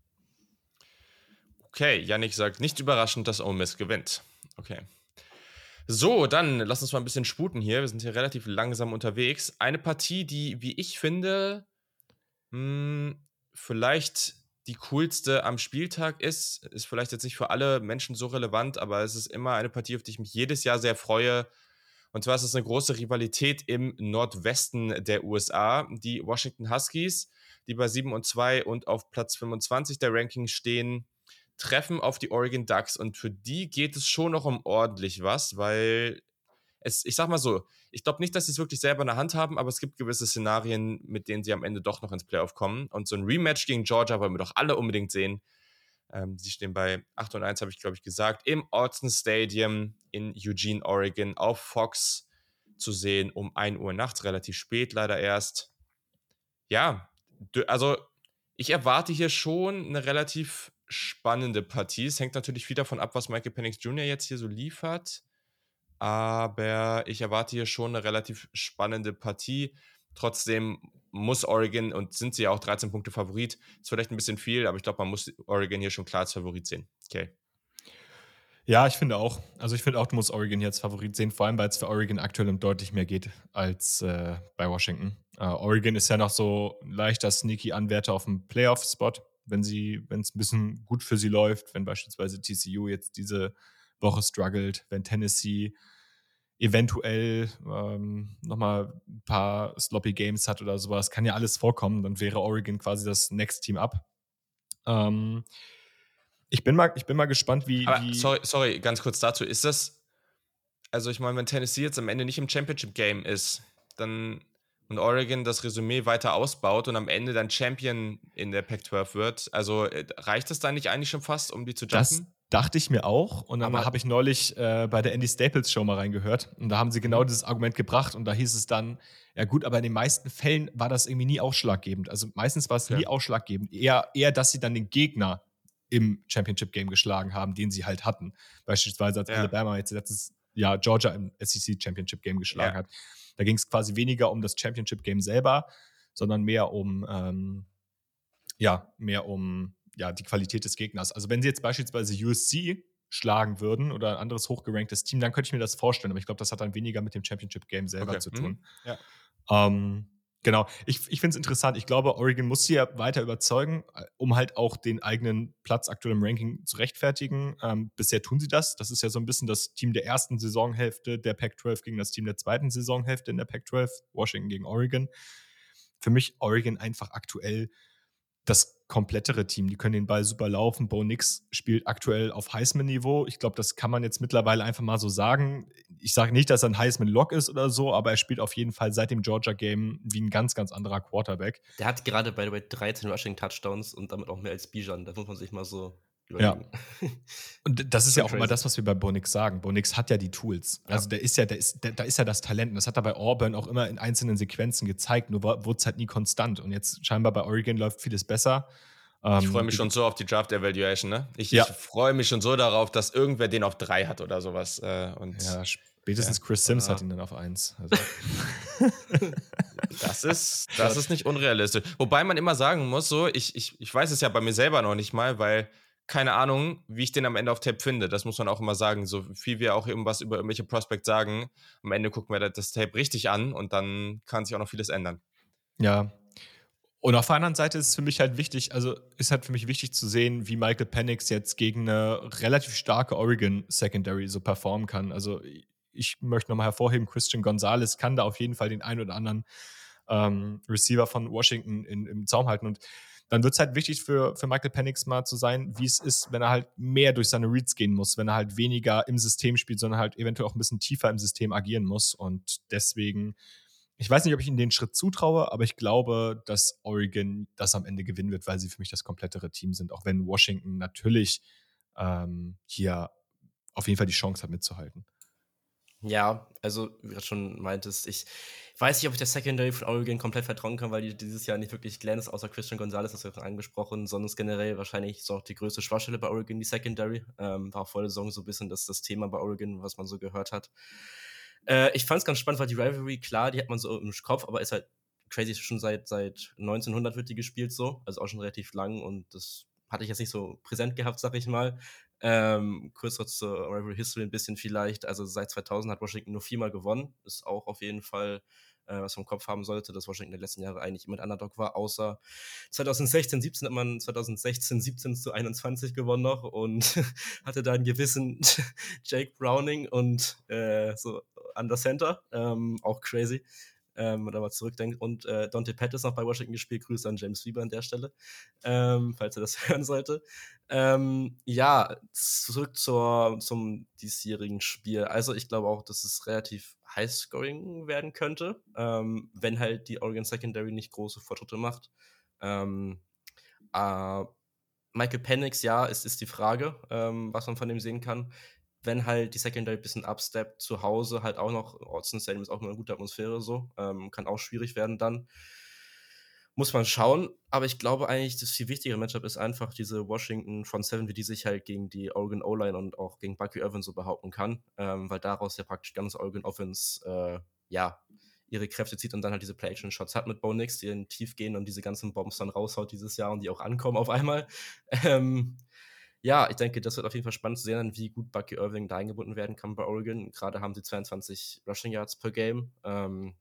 Okay, Yannick sagt, nicht überraschend, dass Ole Miss gewinnt. Okay. So, dann lass uns mal ein bisschen sputen hier. Wir sind hier relativ langsam unterwegs. Eine Partie, die, wie ich finde, Hm, vielleicht die coolste am Spieltag ist, ist vielleicht jetzt nicht für alle Menschen so relevant, aber es ist immer eine Partie, auf die ich mich jedes Jahr sehr freue. Und zwar ist es eine große Rivalität im Nordwesten der USA. Die Washington Huskies, die bei 7 und 2 und auf Platz 25 der Rankings stehen, treffen auf die Oregon Ducks. Und für die geht es schon noch um ordentlich was, weil es, ich sag mal so, ich glaube nicht, dass sie es wirklich selber in der Hand haben, aber es gibt gewisse Szenarien, mit denen sie am Ende doch noch ins Playoff kommen. Und so ein Rematch gegen Georgia wollen wir doch alle unbedingt sehen. Ähm, sie stehen bei 8 und 1, habe ich glaube ich gesagt, im Autzen Stadium in Eugene, Oregon auf Fox zu sehen um 1 Uhr nachts, relativ spät leider erst. Ja, also ich erwarte hier schon eine relativ spannende Partie. Es hängt natürlich viel davon ab, was Michael Penix Jr. jetzt hier so liefert. Aber ich erwarte hier schon eine relativ spannende Partie. Trotzdem muss Oregon und sind sie ja auch 13 Punkte Favorit. Ist vielleicht ein bisschen viel, aber ich glaube, man muss Oregon hier schon klar als Favorit sehen. Okay. Ja, ich finde auch. Also ich finde auch, du musst Oregon hier als Favorit sehen, vor allem weil es für Oregon aktuell um deutlich mehr geht als äh, bei Washington. Uh, Oregon ist ja noch so leichter sneaky Anwärter auf dem Playoff-Spot, wenn sie, wenn es ein bisschen gut für sie läuft, wenn beispielsweise TCU jetzt diese Woche struggelt, wenn Tennessee eventuell ähm, nochmal ein paar sloppy Games hat oder sowas, kann ja alles vorkommen, dann wäre Oregon quasi das Next Team up. Ähm, ich, bin mal, ich bin mal gespannt, wie. Aber, wie sorry, sorry, ganz kurz dazu. Ist das, also ich meine, wenn Tennessee jetzt am Ende nicht im Championship Game ist, dann und Oregon das Resümee weiter ausbaut und am Ende dann Champion in der Pac-12 wird, also äh, reicht das dann nicht eigentlich schon fast, um die zu jumpen? Das dachte ich mir auch. Und dann habe ich neulich äh, bei der Andy Staples Show mal reingehört. Und da haben sie genau mhm. dieses Argument gebracht. Und da hieß es dann, ja gut, aber in den meisten Fällen war das irgendwie nie ausschlaggebend. Also meistens war es ja. nie ausschlaggebend. Eher, eher, dass sie dann den Gegner im Championship Game geschlagen haben, den sie halt hatten. Beispielsweise als ja. Alabama jetzt letztes Jahr Georgia im SEC Championship Game geschlagen ja. hat. Da ging es quasi weniger um das Championship Game selber, sondern mehr um, ähm, ja, mehr um ja, die Qualität des Gegners. Also wenn sie jetzt beispielsweise USC schlagen würden oder ein anderes hochgeranktes Team, dann könnte ich mir das vorstellen. Aber ich glaube, das hat dann weniger mit dem Championship Game selber okay. zu tun. Mhm. Ja. Ähm, genau. Ich, ich finde es interessant. Ich glaube, Oregon muss sie ja weiter überzeugen, äh, um halt auch den eigenen Platz aktuell im Ranking zu rechtfertigen. Ähm, bisher tun sie das. Das ist ja so ein bisschen das Team der ersten Saisonhälfte der Pac-12 gegen das Team der zweiten Saisonhälfte in der Pac-12. Washington gegen Oregon. Für mich Oregon einfach aktuell das komplettere Team. Die können den Ball super laufen. Bo Nix spielt aktuell auf Heisman-Niveau. Ich glaube, das kann man jetzt mittlerweile einfach mal so sagen. Ich sage nicht, dass er ein Heisman-Lock ist oder so, aber er spielt auf jeden Fall seit dem Georgia-Game wie ein ganz, ganz anderer Quarterback. Der hat gerade bei, bei 13 Rushing-Touchdowns und damit auch mehr als Bijan. Das muss man sich mal so ja. Und das ist ja auch immer das, was wir bei Bonix sagen. Bonix hat ja die Tools. Ja. Also der ist ja, der ist, der, da ist ja das Talent. Und das hat er bei Auburn auch immer in einzelnen Sequenzen gezeigt, nur wurde es halt nie konstant. Und jetzt scheinbar bei Oregon läuft vieles besser. Ich freue ähm, mich schon so auf die Draft Evaluation, ne? Ich, ja. ich freue mich schon so darauf, dass irgendwer den auf drei hat oder sowas. Äh, und ja, spätestens ja. Chris Sims hat ihn dann auf eins. Also. das ist, das ist nicht unrealistisch. Wobei man immer sagen muss, so, ich, ich, ich weiß es ja bei mir selber noch nicht mal, weil keine Ahnung, wie ich den am Ende auf Tape finde. Das muss man auch immer sagen. So viel wir auch irgendwas über irgendwelche Prospects sagen, am Ende gucken wir das Tape richtig an und dann kann sich auch noch vieles ändern. Ja. Und auf der anderen Seite ist es für mich halt wichtig, also ist halt für mich wichtig zu sehen, wie Michael Penix jetzt gegen eine relativ starke Oregon Secondary so performen kann. Also ich möchte nochmal hervorheben, Christian Gonzalez kann da auf jeden Fall den einen oder anderen ähm, Receiver von Washington in, im Zaum halten und dann wird es halt wichtig für, für Michael Penix mal zu sein, wie es ist, wenn er halt mehr durch seine Reads gehen muss, wenn er halt weniger im System spielt, sondern halt eventuell auch ein bisschen tiefer im System agieren muss. Und deswegen, ich weiß nicht, ob ich ihm den Schritt zutraue, aber ich glaube, dass Oregon das am Ende gewinnen wird, weil sie für mich das komplettere Team sind, auch wenn Washington natürlich ähm, hier auf jeden Fall die Chance hat mitzuhalten. Ja, also wie du schon meintest, ich weiß nicht, ob ich der Secondary von Oregon komplett vertrauen kann, weil die dieses Jahr nicht wirklich glänzt, außer Christian Gonzalez, das wird angesprochen, sondern ist generell wahrscheinlich so auch die größte Schwachstelle bei Oregon, die Secondary. Ähm, war auch vor der Saison so ein bisschen das, das Thema bei Oregon, was man so gehört hat. Äh, ich fand es ganz spannend, weil die Rivalry, klar, die hat man so im Kopf, aber ist halt crazy, schon seit, seit 1900 wird die gespielt so, also auch schon relativ lang und das hatte ich jetzt nicht so präsent gehabt, sag ich mal. Ähm, kurz zur Rivalry History ein bisschen vielleicht. Also seit 2000 hat Washington nur viermal gewonnen. Ist auch auf jeden Fall äh, was man im Kopf haben sollte, dass Washington in den letzten Jahren eigentlich immer ein Underdog war, außer 2016, 17 hat man 2016, 17 zu 21 gewonnen noch und hatte da einen gewissen Jake Browning und äh, so an der Center, ähm, auch crazy ähm, man mal zurückdenkt. Und äh, Dante Pett ist noch bei Washington gespielt. Grüße an James Weber an der Stelle, ähm, falls er das hören sollte. Ähm, ja, zurück zur, zum diesjährigen Spiel. Also ich glaube auch, dass es relativ high-scoring werden könnte, ähm, wenn halt die Oregon Secondary nicht große Fortschritte macht. Ähm, äh, Michael Penix, ja, ist, ist die Frage, ähm, was man von dem sehen kann wenn halt die Secondary ein bisschen upsteppt, zu Hause halt auch noch, Orson Stadium ist auch eine gute Atmosphäre so, ähm, kann auch schwierig werden dann. Muss man schauen, aber ich glaube eigentlich, das viel wichtigere Matchup ist einfach diese Washington Front Seven, wie die sich halt gegen die Oregon O-Line und auch gegen Bucky Irvin so behaupten kann, ähm, weil daraus ja praktisch ganz Oregon Offense, äh, ja, ihre Kräfte zieht und dann halt diese Play-Action-Shots hat mit Bo Nix, die in tief gehen und diese ganzen Bombs dann raushaut dieses Jahr und die auch ankommen auf einmal. Ähm, ja, ich denke, das wird auf jeden Fall spannend zu sehen, wie gut Bucky Irving da eingebunden werden kann bei Oregon. Gerade haben sie 22 Rushing Yards per Game. Ähm,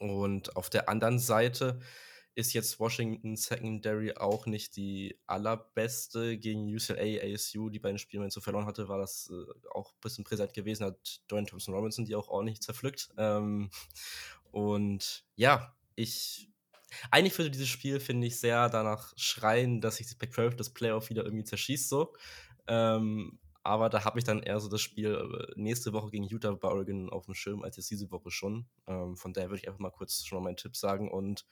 und auf der anderen Seite ist jetzt Washington Secondary auch nicht die allerbeste gegen UCLA, ASU, die beiden Spiele, wenn so verloren hatte, war das äh, auch ein bisschen präsent gewesen, hat Dorian Thompson Robinson die auch ordentlich zerpflückt. Ähm, und ja, ich eigentlich würde dieses Spiel, finde ich, sehr danach schreien, dass sich Pac 12 das Playoff wieder irgendwie zerschießt, so. Ähm, aber da habe ich dann eher so das Spiel äh, nächste Woche gegen Utah bei Oregon auf dem Schirm, als jetzt diese Woche schon. Ähm, von daher würde ich einfach mal kurz schon mal meinen Tipp sagen und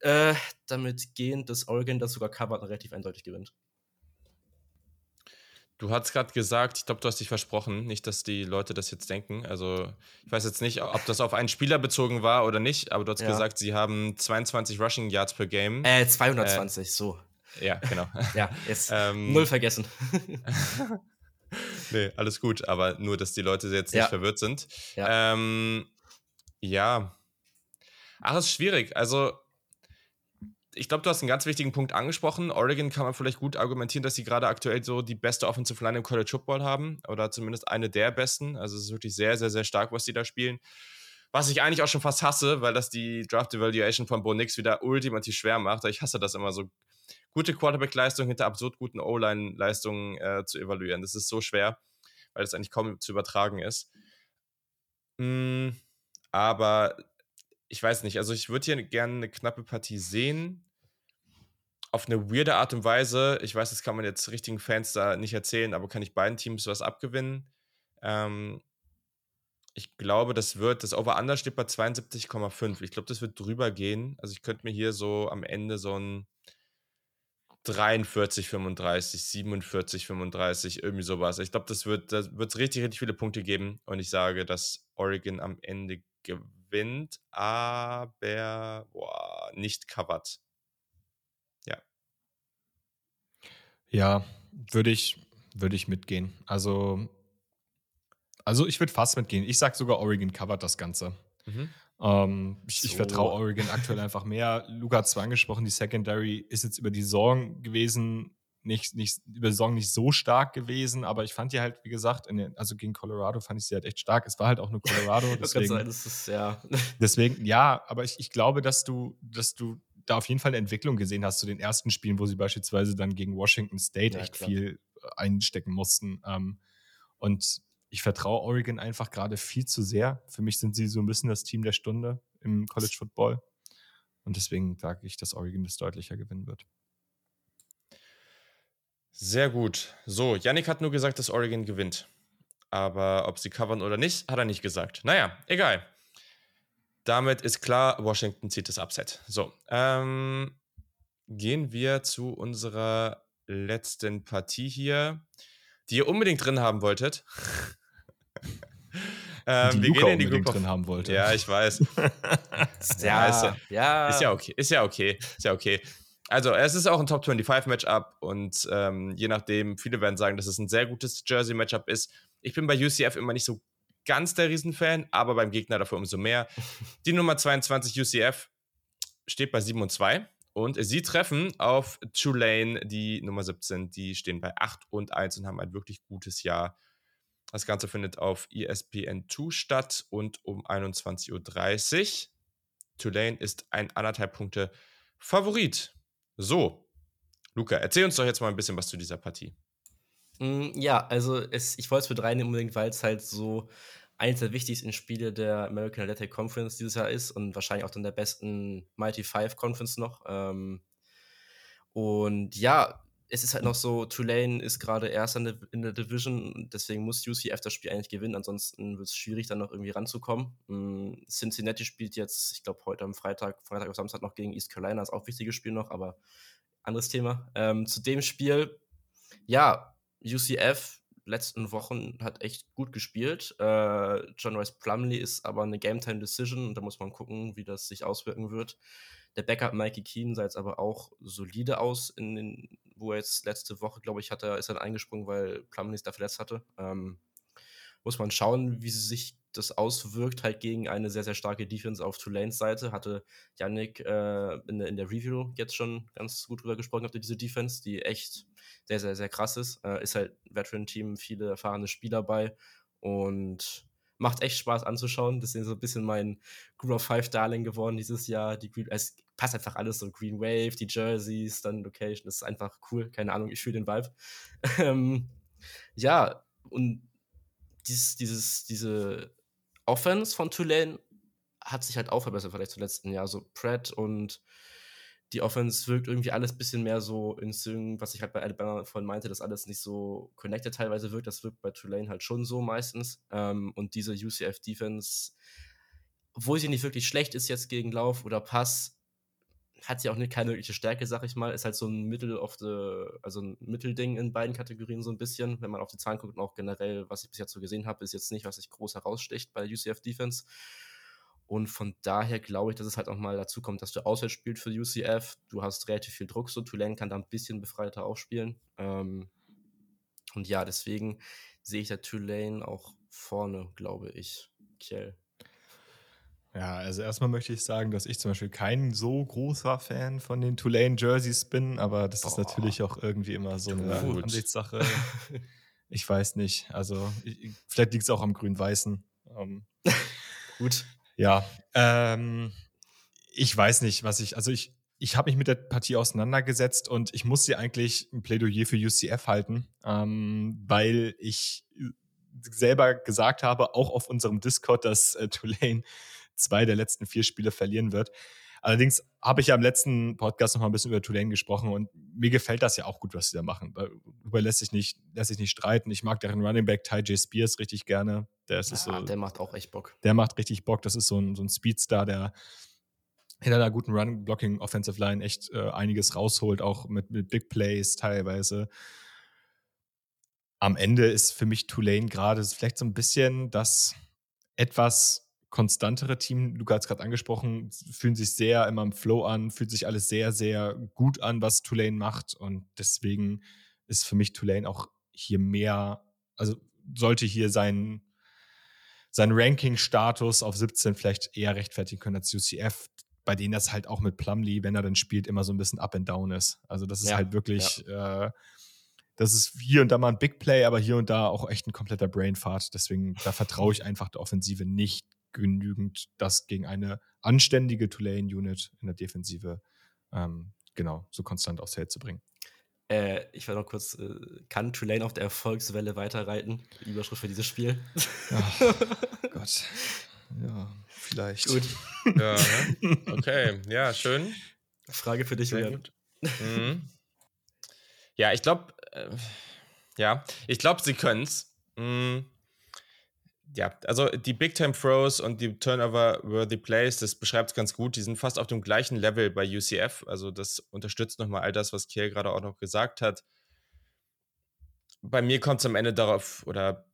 äh, damit gehen, dass Oregon das sogar covert und relativ eindeutig gewinnt. Du hast gerade gesagt, ich glaube, du hast dich versprochen, nicht, dass die Leute das jetzt denken. Also, ich weiß jetzt nicht, ob das auf einen Spieler bezogen war oder nicht, aber du hast ja. gesagt, sie haben 22 Rushing Yards per Game. Äh, 220, äh, so. Ja, genau. ja, jetzt ähm, null vergessen. nee, alles gut, aber nur, dass die Leute jetzt nicht ja. verwirrt sind. Ja. Ähm, ja. Ach, ist schwierig. Also, ich glaube, du hast einen ganz wichtigen Punkt angesprochen. Oregon kann man vielleicht gut argumentieren, dass sie gerade aktuell so die beste Offensive Line im College Football haben oder zumindest eine der besten. Also es ist wirklich sehr, sehr, sehr stark, was sie da spielen. Was ich eigentlich auch schon fast hasse, weil das die Draft Evaluation von Bo Nix wieder ultimativ schwer macht. Ich hasse das immer so, gute Quarterback-Leistungen hinter absurd guten O-Line-Leistungen äh, zu evaluieren. Das ist so schwer, weil das eigentlich kaum zu übertragen ist. Mm, aber ich weiß nicht, also ich würde hier gerne eine knappe Partie sehen auf eine weirde Art und Weise, ich weiß, das kann man jetzt richtigen Fans da nicht erzählen, aber kann ich beiden Teams was abgewinnen? Ähm, ich glaube, das wird, das Over-Under steht bei 72,5. Ich glaube, das wird drüber gehen. Also ich könnte mir hier so am Ende so ein 43, 35, 47, 35, irgendwie sowas. Ich glaube, das wird, da wird es richtig, richtig viele Punkte geben. Und ich sage, dass Oregon am Ende gewinnt, aber boah, nicht covert. Ja, würde ich, würde ich mitgehen. Also, also ich würde fast mitgehen. Ich sage sogar, Oregon covert das Ganze. Mhm. Ähm, ich, so. ich vertraue Oregon aktuell einfach mehr. Luca hat zwar angesprochen, die Secondary ist jetzt über die Saison gewesen, nicht, nicht, über die Saison nicht so stark gewesen, aber ich fand die halt, wie gesagt, den, also gegen Colorado fand ich sie halt echt stark. Es war halt auch nur Colorado. deswegen, sein, das ist, ja. deswegen, ja, aber ich, ich glaube, dass du, dass du da auf jeden Fall eine Entwicklung gesehen hast zu den ersten Spielen, wo sie beispielsweise dann gegen Washington State ja, echt klar. viel äh, einstecken mussten. Ähm, und ich vertraue Oregon einfach gerade viel zu sehr. Für mich sind sie so ein bisschen das Team der Stunde im College Football. Und deswegen sage ich, dass Oregon das deutlicher gewinnen wird. Sehr gut. So, Yannick hat nur gesagt, dass Oregon gewinnt. Aber ob sie covern oder nicht, hat er nicht gesagt. Naja, egal. Damit ist klar, Washington zieht das Upset. So, ähm, gehen wir zu unserer letzten Partie hier, die ihr unbedingt drin haben wolltet. ähm, wir Luca gehen in die Gruppe drin haben wollte. Ja, ich weiß. ja, ist ja, ja, ist ja okay, ist ja okay, ist ja okay. Also, es ist auch ein Top 25 Matchup und ähm, je nachdem, viele werden sagen, dass es ein sehr gutes Jersey Matchup ist. Ich bin bei UCF immer nicht so ganz der Riesenfan, aber beim Gegner dafür umso mehr. Die Nummer 22 UCF steht bei 7 und 2 und sie treffen auf Tulane, die Nummer 17, die stehen bei 8 und 1 und haben ein wirklich gutes Jahr. Das Ganze findet auf ESPN2 statt und um 21.30 Uhr. Tulane ist ein anderthalb Punkte Favorit. So, Luca, erzähl uns doch jetzt mal ein bisschen was zu dieser Partie. Mm, ja, also es, ich wollte es mit reinnehmen unbedingt, weil es halt so eines der wichtigsten Spiele der American Athletic Conference dieses Jahr ist und wahrscheinlich auch dann der besten Mighty Five Conference noch. Ähm, und ja, es ist halt noch so, Tulane ist gerade erst in der, Division, deswegen muss UCF das Spiel eigentlich gewinnen, ansonsten wird es schwierig, dann noch irgendwie ranzukommen. Mm, Cincinnati spielt jetzt, ich glaube, heute am Freitag, Freitag auf Samstag noch gegen East Carolina, ist auch ein wichtiges Spiel noch, aber anderes Thema. Ähm, zu dem Spiel, ja, UCF letzten Wochen hat echt gut gespielt. Äh, John Rice Plumley ist aber eine Game-Time-Decision und da muss man gucken, wie das sich auswirken wird. Der Backup Mikey Keen sah jetzt aber auch solide aus, in den, wo er jetzt letzte Woche, glaube ich, hat er, ist er eingesprungen, weil Plumley es da verletzt hatte. Ähm, muss man schauen, wie sich das auswirkt, halt gegen eine sehr, sehr starke Defense auf Tulanes Seite. Hatte Yannick äh, in, der, in, der Review jetzt schon ganz gut drüber gesprochen, habt diese Defense, die echt sehr, sehr, sehr krass ist. Äh, ist halt Veteran-Team, viele erfahrene Spieler bei und macht echt Spaß anzuschauen. Das ist so ein bisschen mein Group of Five Darling geworden dieses Jahr. Die Green, es passt einfach alles so. Green Wave, die Jerseys, dann Location. Das ist einfach cool. Keine Ahnung, ich fühle den Vibe. ähm, ja, und dieses, dieses, diese Offense von Tulane hat sich halt auch verbessert vielleicht zum letzten Jahr. So Pratt und die Offense wirkt irgendwie alles ein bisschen mehr so in Sync, was ich halt bei Alabama vorhin meinte, dass alles nicht so connected teilweise wirkt. Das wirkt bei Tulane halt schon so meistens. Ähm, und diese UCF-Defense, obwohl sie nicht wirklich schlecht ist jetzt gegen Lauf oder Pass, hat sie auch nicht, keine wirkliche Stärke, sag ich mal. Ist halt so ein Mittel of also ein Mittelding in beiden Kategorien so ein bisschen. Wenn man auf die Zahlen guckt und auch generell, was ich bis jetzt so gesehen habe, ist jetzt nicht, was sich groß heraussticht bei UCF Defense. Und von daher glaube ich, dass es halt auch mal dazu kommt, dass du auswärts spielst für UCF. Du hast relativ viel Druck, so Tulane kann da ein bisschen befreiter aufspielen. Ähm, und ja, deswegen sehe ich da Tulane auch vorne, glaube ich. Kiel. Ja, also erstmal möchte ich sagen, dass ich zum Beispiel kein so großer Fan von den Tulane Jerseys bin, aber das Boah. ist natürlich auch irgendwie immer so eine Gut. Ansichtssache. ich weiß nicht. Also ich, vielleicht liegt es auch am grün-weißen. Ähm, Gut. Ja, ähm, ich weiß nicht, was ich, also ich, ich habe mich mit der Partie auseinandergesetzt und ich muss sie eigentlich ein Plädoyer für UCF halten, ähm, weil ich selber gesagt habe, auch auf unserem Discord, dass äh, Tulane zwei der letzten vier Spiele verlieren wird. Allerdings habe ich ja im letzten Podcast noch mal ein bisschen über Tulane gesprochen und mir gefällt das ja auch gut, was sie da machen. Darüber lässt sich nicht, lässt sich nicht streiten. Ich mag deren Running Back Ty J. Spears richtig gerne. Der, ist ja, so, der macht auch echt Bock. Der macht richtig Bock. Das ist so ein, so ein Speedstar, der hinter einer guten Run-Blocking Offensive Line echt äh, einiges rausholt, auch mit, mit Big Plays teilweise. Am Ende ist für mich Tulane gerade vielleicht so ein bisschen das etwas konstantere Team. Luca hat es gerade angesprochen, fühlen sich sehr immer im Flow an, fühlt sich alles sehr, sehr gut an, was Tulane macht. Und deswegen ist für mich Tulane auch hier mehr, also sollte hier sein, sein Ranking-Status auf 17 vielleicht eher rechtfertigen können als UCF, bei denen das halt auch mit Plumlee, wenn er dann spielt, immer so ein bisschen up and down ist. Also das ist ja, halt wirklich, ja. äh, das ist hier und da mal ein Big Play, aber hier und da auch echt ein kompletter Brainfart. Deswegen, da vertraue ich einfach der Offensive nicht genügend, das gegen eine anständige Tulane-Unit in der Defensive ähm, genau so konstant aufs Feld zu bringen. Äh, ich war noch kurz, äh, kann Tulane auf der Erfolgswelle weiterreiten? Überschrift für dieses Spiel. Ach, Gott. Ja, vielleicht. Gut. ja, ne? okay, ja, schön. Frage für dich, gut. Mhm. Ja, ich glaube, äh, ja, ich glaube, sie können es. Mhm ja, also die Big Time Throws und die Turnover-worthy Plays, das beschreibt es ganz gut. Die sind fast auf dem gleichen Level bei UCF. Also das unterstützt nochmal all das, was Kiel gerade auch noch gesagt hat. Bei mir kommt es am Ende darauf, oder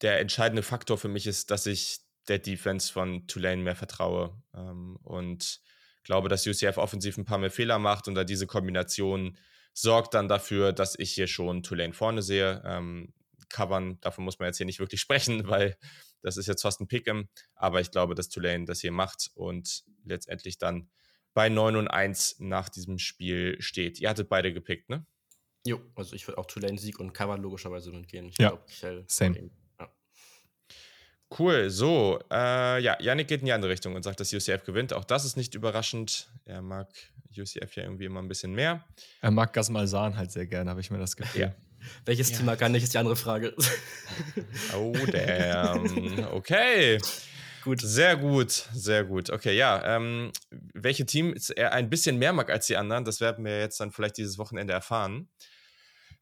der entscheidende Faktor für mich ist, dass ich der Defense von Tulane mehr vertraue ähm, und glaube, dass UCF offensiv ein paar mehr Fehler macht und da diese Kombination sorgt dann dafür, dass ich hier schon Tulane vorne sehe. Ähm, covern. Davon muss man jetzt hier nicht wirklich sprechen, weil das ist jetzt fast ein Pick'em. Aber ich glaube, dass Tulane das hier macht und letztendlich dann bei 9 und 1 nach diesem Spiel steht. Ihr hattet beide gepickt, ne? Jo, also ich würde auch Tulane Sieg und Cover logischerweise mitgehen. Ich ja, glaub, same. Ja. Cool, so, äh, ja, Yannick geht in die andere Richtung und sagt, dass UCF gewinnt. Auch das ist nicht überraschend. Er mag UCF ja irgendwie immer ein bisschen mehr. Er mag Gasmal Sahn halt sehr gerne, habe ich mir das Gefühl. Ja. Welches ja. Team mag gar nicht, ist die andere Frage. oh, damn. Okay. Gut. Sehr gut, sehr gut. Okay, ja. Ähm, welche Teams er ein bisschen mehr mag als die anderen, das werden wir jetzt dann vielleicht dieses Wochenende erfahren.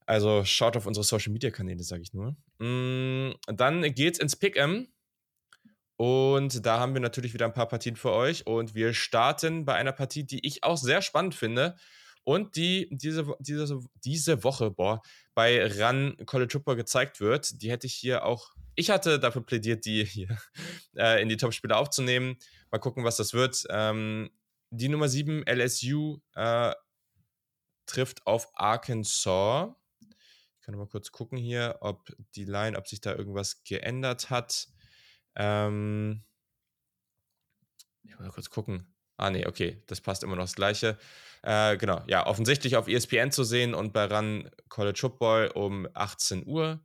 Also schaut auf unsere Social Media Kanäle, sage ich nur. Mm, dann geht's ins Pick'em. Und da haben wir natürlich wieder ein paar Partien für euch. Und wir starten bei einer Partie, die ich auch sehr spannend finde. Und die diese, diese, diese Woche boah, bei Run College Football gezeigt wird. Die hätte ich hier auch ich hatte dafür plädiert, die hier äh, in die Top-Spieler aufzunehmen. Mal gucken, was das wird. Ähm, die Nummer 7, LSU, äh, trifft auf Arkansas. Ich kann mal kurz gucken hier, ob die Line, ob sich da irgendwas geändert hat. Ähm, ich will mal kurz gucken. Ah, nee, okay, das passt immer noch das Gleiche. Äh, genau, ja, offensichtlich auf ESPN zu sehen und bei Run College Football um 18 Uhr.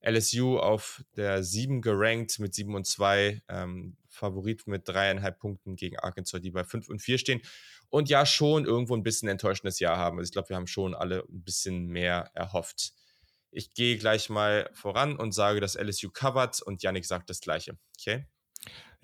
LSU auf der 7 gerankt mit 7 und 2, ähm, Favorit mit dreieinhalb Punkten gegen Arkansas, die bei 5 und 4 stehen. Und ja, schon irgendwo ein bisschen enttäuschendes Jahr haben. Also ich glaube, wir haben schon alle ein bisschen mehr erhofft. Ich gehe gleich mal voran und sage, dass LSU covert und Yannick sagt das Gleiche. Okay?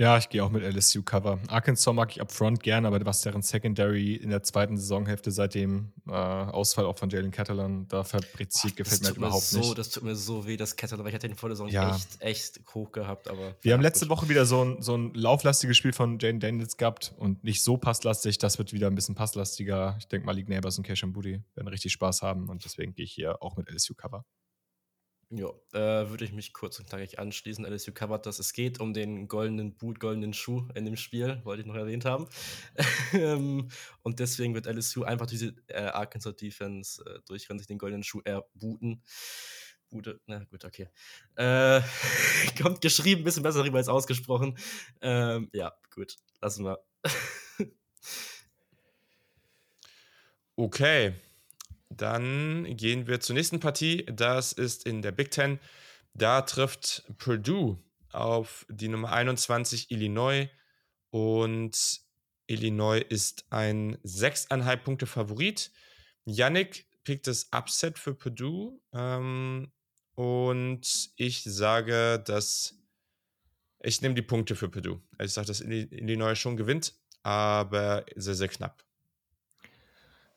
Ja, ich gehe auch mit LSU Cover. Arkansas mag ich upfront gern, aber was deren Secondary in der zweiten Saisonhälfte seit dem äh, Ausfall auch von Jalen Catalan da fabriziert, gefällt mir halt überhaupt so, nicht. Das tut mir so weh, dass Catalan, weil ich hatte den vor der Saison ja. echt, echt hoch gehabt. Aber Wir haben letzte. Woche wieder so ein, so ein lauflastiges Spiel von Jane Daniels gehabt und nicht so passlastig. Das wird wieder ein bisschen passlastiger. Ich denke mal, League Neighbors und Cash and Booty werden richtig Spaß haben und deswegen gehe ich hier auch mit LSU Cover. Ja, äh, würde ich mich kurz und knackig anschließen. LSU covert das. Es geht um den goldenen Boot, goldenen Schuh in dem Spiel, wollte ich noch erwähnt haben. Ähm, und deswegen wird LSU einfach diese äh, Arkansas Defense äh, durchrennen, sich den goldenen Schuh erbooten. Bude, na gut, okay. Äh, kommt geschrieben, ein bisschen besser rüber als ausgesprochen. Ähm, ja, gut, lassen wir. okay. Dann gehen wir zur nächsten Partie. Das ist in der Big Ten. Da trifft Purdue auf die Nummer 21 Illinois und Illinois ist ein 6,5 Punkte Favorit. Yannick pickt das Upset für Purdue ähm, und ich sage, dass ich nehme die Punkte für Purdue. Also ich sage, dass Illinois schon gewinnt, aber sehr, sehr knapp.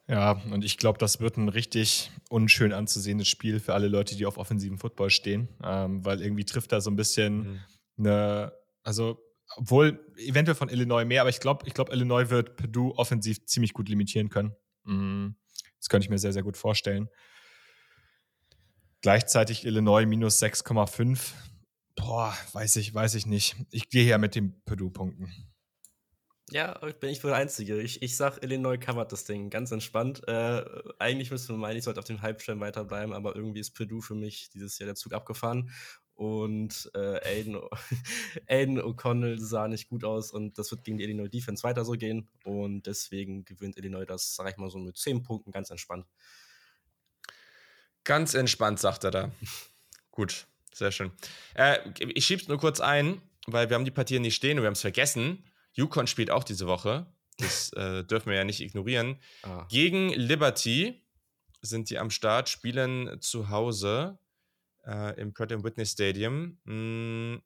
Ja, und ich glaube, das wird ein richtig unschön anzusehendes Spiel für alle Leute, die auf offensiven Football stehen, ähm, weil irgendwie trifft da so ein bisschen mhm. eine, also obwohl eventuell von Illinois mehr, aber ich glaube, ich glaube, Illinois wird Purdue offensiv ziemlich gut limitieren können. Mhm. Das könnte ich mir sehr, sehr gut vorstellen. Gleichzeitig Illinois minus 6,5. Boah, weiß ich, weiß ich nicht. Ich gehe hier mit den Purdue-Punkten. Ja, ich bin ich wohl der Einzige. Ich, ich sag, Illinois covert das Ding ganz entspannt. Äh, eigentlich müsste man meinen, ich sollte auf dem Halbstern weiterbleiben, aber irgendwie ist Purdue für mich dieses Jahr der Zug abgefahren. Und äh, Aiden, Aiden O'Connell sah nicht gut aus und das wird gegen die Illinois Defense weiter so gehen. Und deswegen gewinnt Illinois das, sag ich mal, so mit 10 Punkten ganz entspannt. Ganz entspannt, sagt er da. gut, sehr schön. Äh, ich schieb's nur kurz ein, weil wir haben die Partien nicht stehen und wir haben es vergessen. Yukon spielt auch diese Woche. Das äh, dürfen wir ja nicht ignorieren. Ah. Gegen Liberty sind die am Start, spielen zu Hause äh, im Pratt Whitney Stadium. Hm,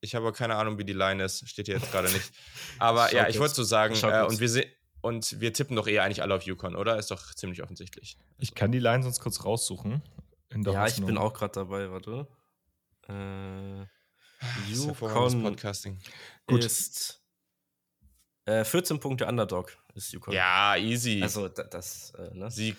ich habe keine Ahnung, wie die Line ist. Steht hier jetzt gerade nicht. Aber ja, ich wollte so sagen, äh, und, wir und wir tippen doch eher eigentlich alle auf Yukon, oder? Ist doch ziemlich offensichtlich. Ich kann die Line sonst kurz raussuchen. ja, ich bin auch gerade dabei, warte. Äh, Yukon Podcasting. Gut. ist äh, 14 Punkte Underdog ist Yukon. Ja, easy. Also das, äh, ne? Sieg.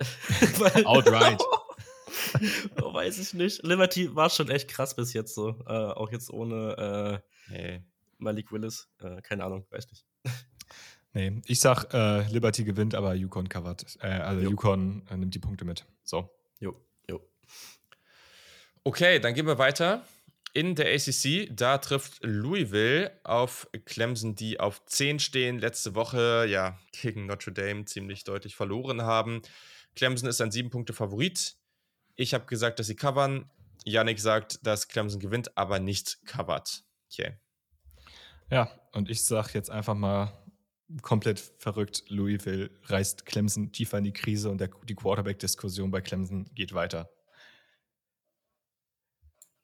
Outright. oh, weiß ich nicht. Liberty war schon echt krass bis jetzt so. Äh, auch jetzt ohne äh, hey. Malik Willis. Äh, keine Ahnung, weiß nicht. Nee, ich sag, äh, Liberty gewinnt, aber Yukon covert. Äh, also jo. Yukon nimmt die Punkte mit. So. Jo, jo. Okay, dann gehen wir weiter in der ACC. Da trifft Louisville auf Clemson, die auf 10 stehen. Letzte Woche ja gegen Notre Dame ziemlich deutlich verloren haben. Clemson ist ein sieben Punkte Favorit. Ich habe gesagt, dass sie covern. Yannick sagt, dass Clemson gewinnt, aber nicht covert. Okay. Ja, und ich sage jetzt einfach mal komplett verrückt, Louisville reißt Clemson tiefer in die Krise und der, die Quarterback-Diskussion bei Clemson geht weiter.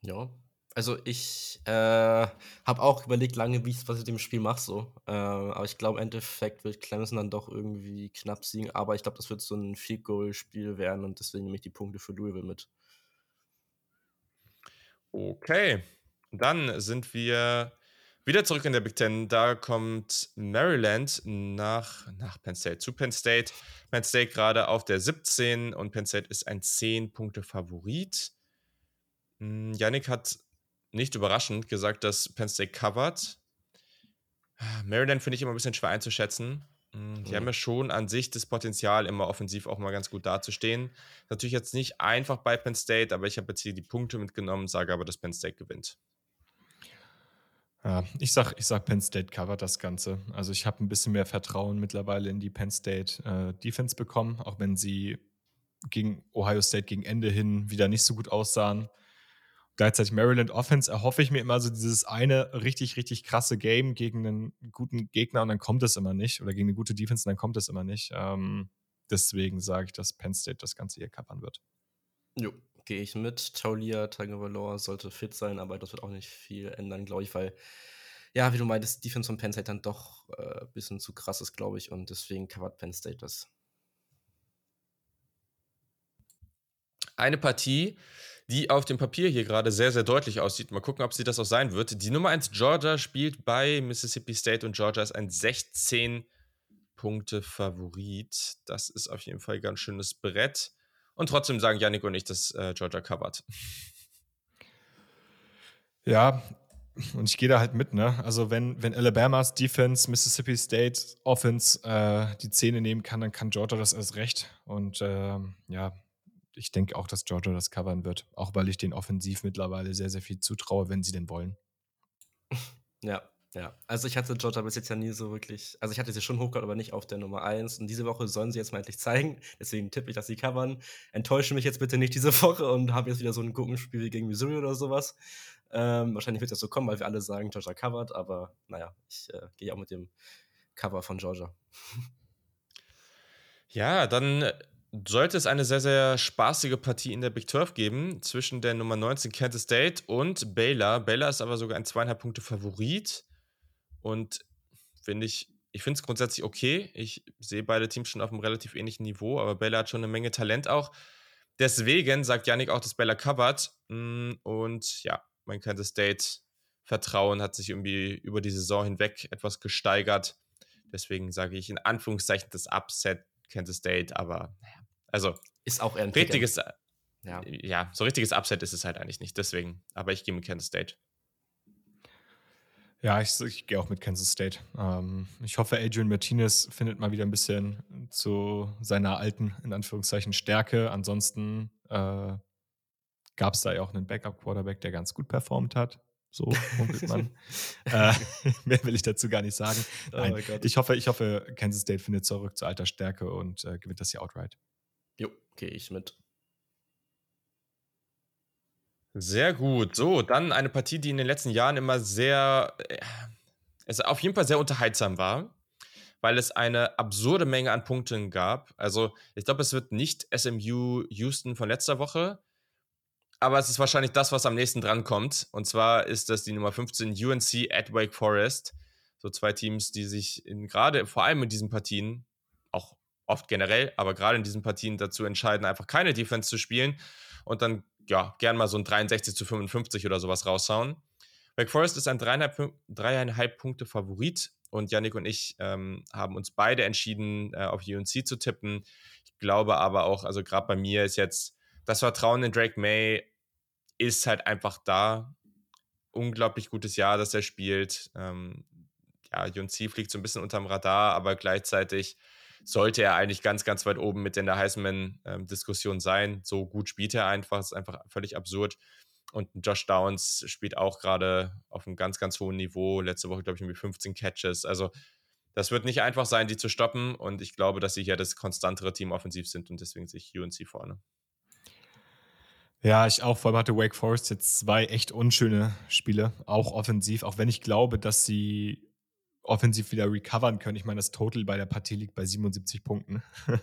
Ja, also ich äh, habe auch überlegt lange, wie ich was ich dem Spiel mache so. Äh, aber ich glaube im Endeffekt wird Clemson dann doch irgendwie knapp siegen. Aber ich glaube, das wird so ein Field Goal Spiel werden und deswegen nehme ich die Punkte für Louisville mit. Okay, dann sind wir wieder zurück in der Big Ten. Da kommt Maryland nach, nach Penn State, zu Penn State. Penn State gerade auf der 17 und Penn State ist ein 10-Punkte-Favorit. Hm, Yannick hat nicht überraschend gesagt, dass Penn State covert. Maryland finde ich immer ein bisschen schwer einzuschätzen. Hm, die mhm. haben ja schon an sich das Potenzial, immer offensiv auch mal ganz gut dazustehen. Natürlich jetzt nicht einfach bei Penn State, aber ich habe jetzt hier die Punkte mitgenommen, sage aber, dass Penn State gewinnt. Ja, ich sag, ich sag, Penn State covert das Ganze. Also ich habe ein bisschen mehr Vertrauen mittlerweile in die Penn State äh, Defense bekommen, auch wenn sie gegen Ohio State gegen Ende hin wieder nicht so gut aussahen. Gleichzeitig Maryland Offense erhoffe ich mir immer so dieses eine richtig, richtig krasse Game gegen einen guten Gegner und dann kommt es immer nicht. Oder gegen eine gute Defense und dann kommt es immer nicht. Ähm, deswegen sage ich, dass Penn State das Ganze hier kappern wird. Jo, gehe ich mit. Taulia Tagovailoa sollte fit sein, aber das wird auch nicht viel ändern, glaube ich, weil, ja, wie du meintest, Defense von Penn State dann doch ein äh, bisschen zu krass ist, glaube ich, und deswegen covert Penn State das. Eine Partie, die auf dem Papier hier gerade sehr, sehr deutlich aussieht. Mal gucken, ob sie das auch sein wird. Die Nummer 1 Georgia spielt bei Mississippi State und Georgia ist ein 16 Punkte Favorit. Das ist auf jeden Fall ein ganz schönes Brett. Und trotzdem sagen Yannick und ich, dass äh, Georgia covert. Ja, und ich gehe da halt mit, ne? Also wenn, wenn Alabamas Defense, Mississippi State Offense äh, die Zähne nehmen kann, dann kann Georgia das erst recht. Und äh, ja, ich denke auch, dass Georgia das covern wird. Auch weil ich den offensiv mittlerweile sehr, sehr viel zutraue, wenn sie denn wollen. Ja, ja. Also ich hatte Georgia bis jetzt ja nie so wirklich, also ich hatte sie schon hochgehört, aber nicht auf der Nummer 1. Und diese Woche sollen sie jetzt mal endlich zeigen. Deswegen tippe ich, dass sie covern. Enttäusche mich jetzt bitte nicht diese Woche und habe jetzt wieder so ein Gurkenspiel wie gegen Missouri oder sowas. Ähm, wahrscheinlich wird das so kommen, weil wir alle sagen, Georgia covert, aber naja, ich äh, gehe auch mit dem Cover von Georgia. Ja, dann sollte es eine sehr, sehr spaßige Partie in der Big 12 geben zwischen der Nummer 19 Kansas State und Baylor. Baylor ist aber sogar ein zweieinhalb Punkte Favorit und finde ich, ich finde es grundsätzlich okay. Ich sehe beide Teams schon auf einem relativ ähnlichen Niveau, aber Baylor hat schon eine Menge Talent auch. Deswegen sagt Yannick auch, dass Baylor covert mm, und ja, mein Kansas State Vertrauen hat sich irgendwie über die Saison hinweg etwas gesteigert. Deswegen sage ich in Anführungszeichen das Upset Kansas State, aber naja, also ist auch ein richtiges, ja. ja, so richtiges Upset ist es halt eigentlich nicht. Deswegen, aber ich gehe mit Kansas State. Ja, ich, ich gehe auch mit Kansas State. Ähm, ich hoffe, Adrian Martinez findet mal wieder ein bisschen zu seiner alten, in Anführungszeichen, Stärke. Ansonsten äh, gab es da ja auch einen Backup-Quarterback, der ganz gut performt hat. So munkelt man. äh, mehr will ich dazu gar nicht sagen. Oh Nein, oh ich, hoffe, ich hoffe, Kansas State findet zurück zu alter Stärke und äh, gewinnt das hier outright. Jo, gehe ich mit. Sehr gut. So, dann eine Partie, die in den letzten Jahren immer sehr, äh, es auf jeden Fall sehr unterhaltsam war, weil es eine absurde Menge an Punkten gab. Also, ich glaube, es wird nicht SMU Houston von letzter Woche, aber es ist wahrscheinlich das, was am nächsten dran kommt. Und zwar ist das die Nummer 15 UNC at Wake Forest. So zwei Teams, die sich gerade vor allem in diesen Partien oft generell, aber gerade in diesen Partien dazu entscheiden, einfach keine Defense zu spielen und dann ja gern mal so ein 63 zu 55 oder sowas raushauen. Wake Forest ist ein dreieinhalb, dreieinhalb Punkte Favorit und Yannick und ich ähm, haben uns beide entschieden, äh, auf UNC zu tippen. Ich glaube aber auch, also gerade bei mir ist jetzt das Vertrauen in Drake May ist halt einfach da. Unglaublich gutes Jahr, das er spielt. Ähm, ja, UNC fliegt so ein bisschen unterm Radar, aber gleichzeitig sollte er eigentlich ganz, ganz weit oben mit in der Heisman-Diskussion sein. So gut spielt er einfach, das ist einfach völlig absurd. Und Josh Downs spielt auch gerade auf einem ganz, ganz hohen Niveau. Letzte Woche, glaube ich, irgendwie 15 Catches. Also das wird nicht einfach sein, die zu stoppen. Und ich glaube, dass sie hier das konstantere Team offensiv sind und deswegen sich UNC vorne. Ja, ich auch. Vor allem hatte Wake Forest jetzt zwei echt unschöne Spiele, auch offensiv, auch wenn ich glaube, dass sie offensiv wieder recovern können. Ich meine, das Total bei der Partie liegt bei 77 Punkten.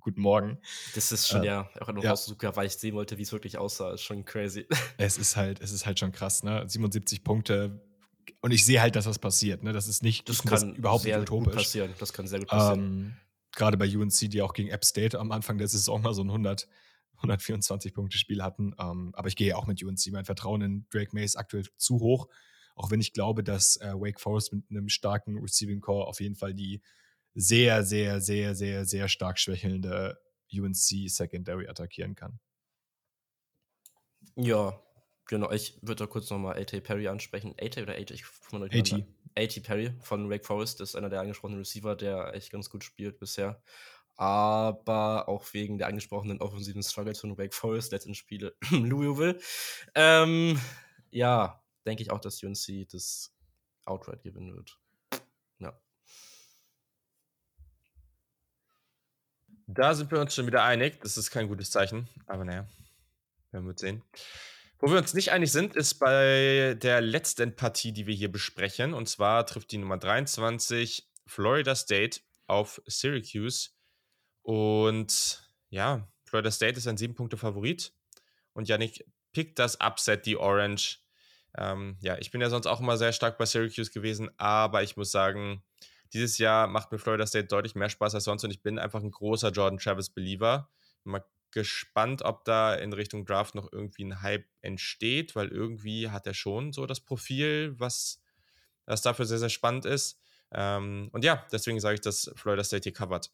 Guten Morgen. Das ist schon, äh, ja, auch noch ja. rausgesucht, weil ich sehen wollte, wie es wirklich aussah. Ist schon crazy. Es ist halt, es ist halt schon krass, ne? 77 Punkte. Und ich sehe halt, dass das passiert, ne? Das ist nicht, das kann überhaupt sehr nicht utopisch. gut passieren. Das kann sehr gut passieren. Ähm, Gerade bei UNC, die auch gegen App State am Anfang der Saison mal so ein 100 124-Punkte-Spiel hatten. Ähm, aber ich gehe auch mit UNC. Mein Vertrauen in Drake May ist aktuell zu hoch. Auch wenn ich glaube, dass äh, Wake Forest mit einem starken Receiving Core auf jeden Fall die sehr, sehr, sehr, sehr, sehr stark schwächelnde UNC Secondary attackieren kann. Ja, genau. Ich würde da kurz nochmal A.T. Perry ansprechen. A.T. oder A.T.? A.T. A.T. Perry von Wake Forest ist einer der angesprochenen Receiver, der echt ganz gut spielt bisher aber auch wegen der angesprochenen offensiven Struggles von Wake Forest, letzten Spiele Louisville. Ähm, ja, denke ich auch, dass UNC das outright gewinnen wird. Ja. Da sind wir uns schon wieder einig. Das ist kein gutes Zeichen, aber naja, werden wir sehen. Wo wir uns nicht einig sind, ist bei der letzten Partie, die wir hier besprechen. Und zwar trifft die Nummer 23 Florida State auf Syracuse. Und ja, Florida State ist ein sieben Punkte Favorit. Und Yannick pickt das Upset, die Orange. Ähm, ja, ich bin ja sonst auch immer sehr stark bei Syracuse gewesen, aber ich muss sagen, dieses Jahr macht mir Florida State deutlich mehr Spaß als sonst und ich bin einfach ein großer Jordan Travis Believer. Mal gespannt, ob da in Richtung Draft noch irgendwie ein Hype entsteht, weil irgendwie hat er schon so das Profil, was, was dafür sehr, sehr spannend ist. Ähm, und ja, deswegen sage ich, dass Florida State hier covert.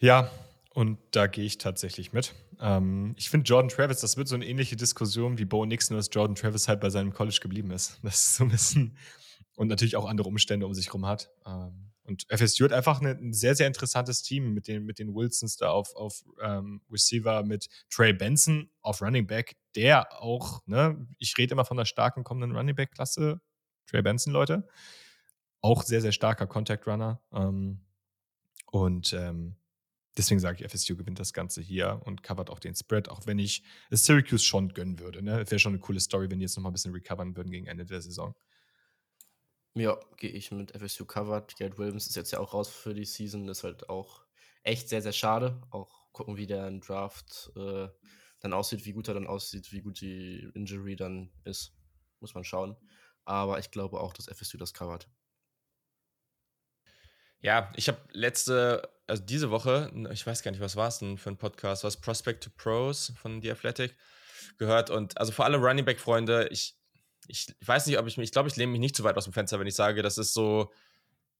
Ja, und da gehe ich tatsächlich mit. Ähm, ich finde Jordan Travis, das wird so eine ähnliche Diskussion wie Bo Nixon, dass Jordan Travis halt bei seinem College geblieben ist. Das ist so ein bisschen und natürlich auch andere Umstände um sich herum hat. Ähm, und FSU hat einfach eine, ein sehr, sehr interessantes Team mit den, mit den Wilsons da auf, auf ähm, Receiver, mit Trey Benson auf Running Back, der auch, ne, ich rede immer von der starken kommenden Running Back-Klasse, Trey Benson, Leute, auch sehr, sehr starker Contact Runner. Ähm, und ähm, Deswegen sage ich, FSU gewinnt das Ganze hier und covert auch den Spread, auch wenn ich es Syracuse schon gönnen würde. Ne? Wäre schon eine coole Story, wenn die jetzt noch mal ein bisschen recovern würden gegen Ende der Saison. Ja, gehe ich mit FSU covered. Garrett Williams ist jetzt ja auch raus für die Season. Das ist halt auch echt sehr, sehr schade. Auch gucken, wie der im Draft äh, dann aussieht, wie gut er dann aussieht, wie gut die Injury dann ist. Muss man schauen. Aber ich glaube auch, dass FSU das covert. Ja, ich habe letzte, also diese Woche, ich weiß gar nicht, was war es denn für ein Podcast, was Prospect to Pros von The Athletic gehört. Und also für alle Running Back-Freunde, ich, ich weiß nicht, ob ich mich, ich glaube, ich lehne mich nicht zu weit aus dem Fenster, wenn ich sage, das ist so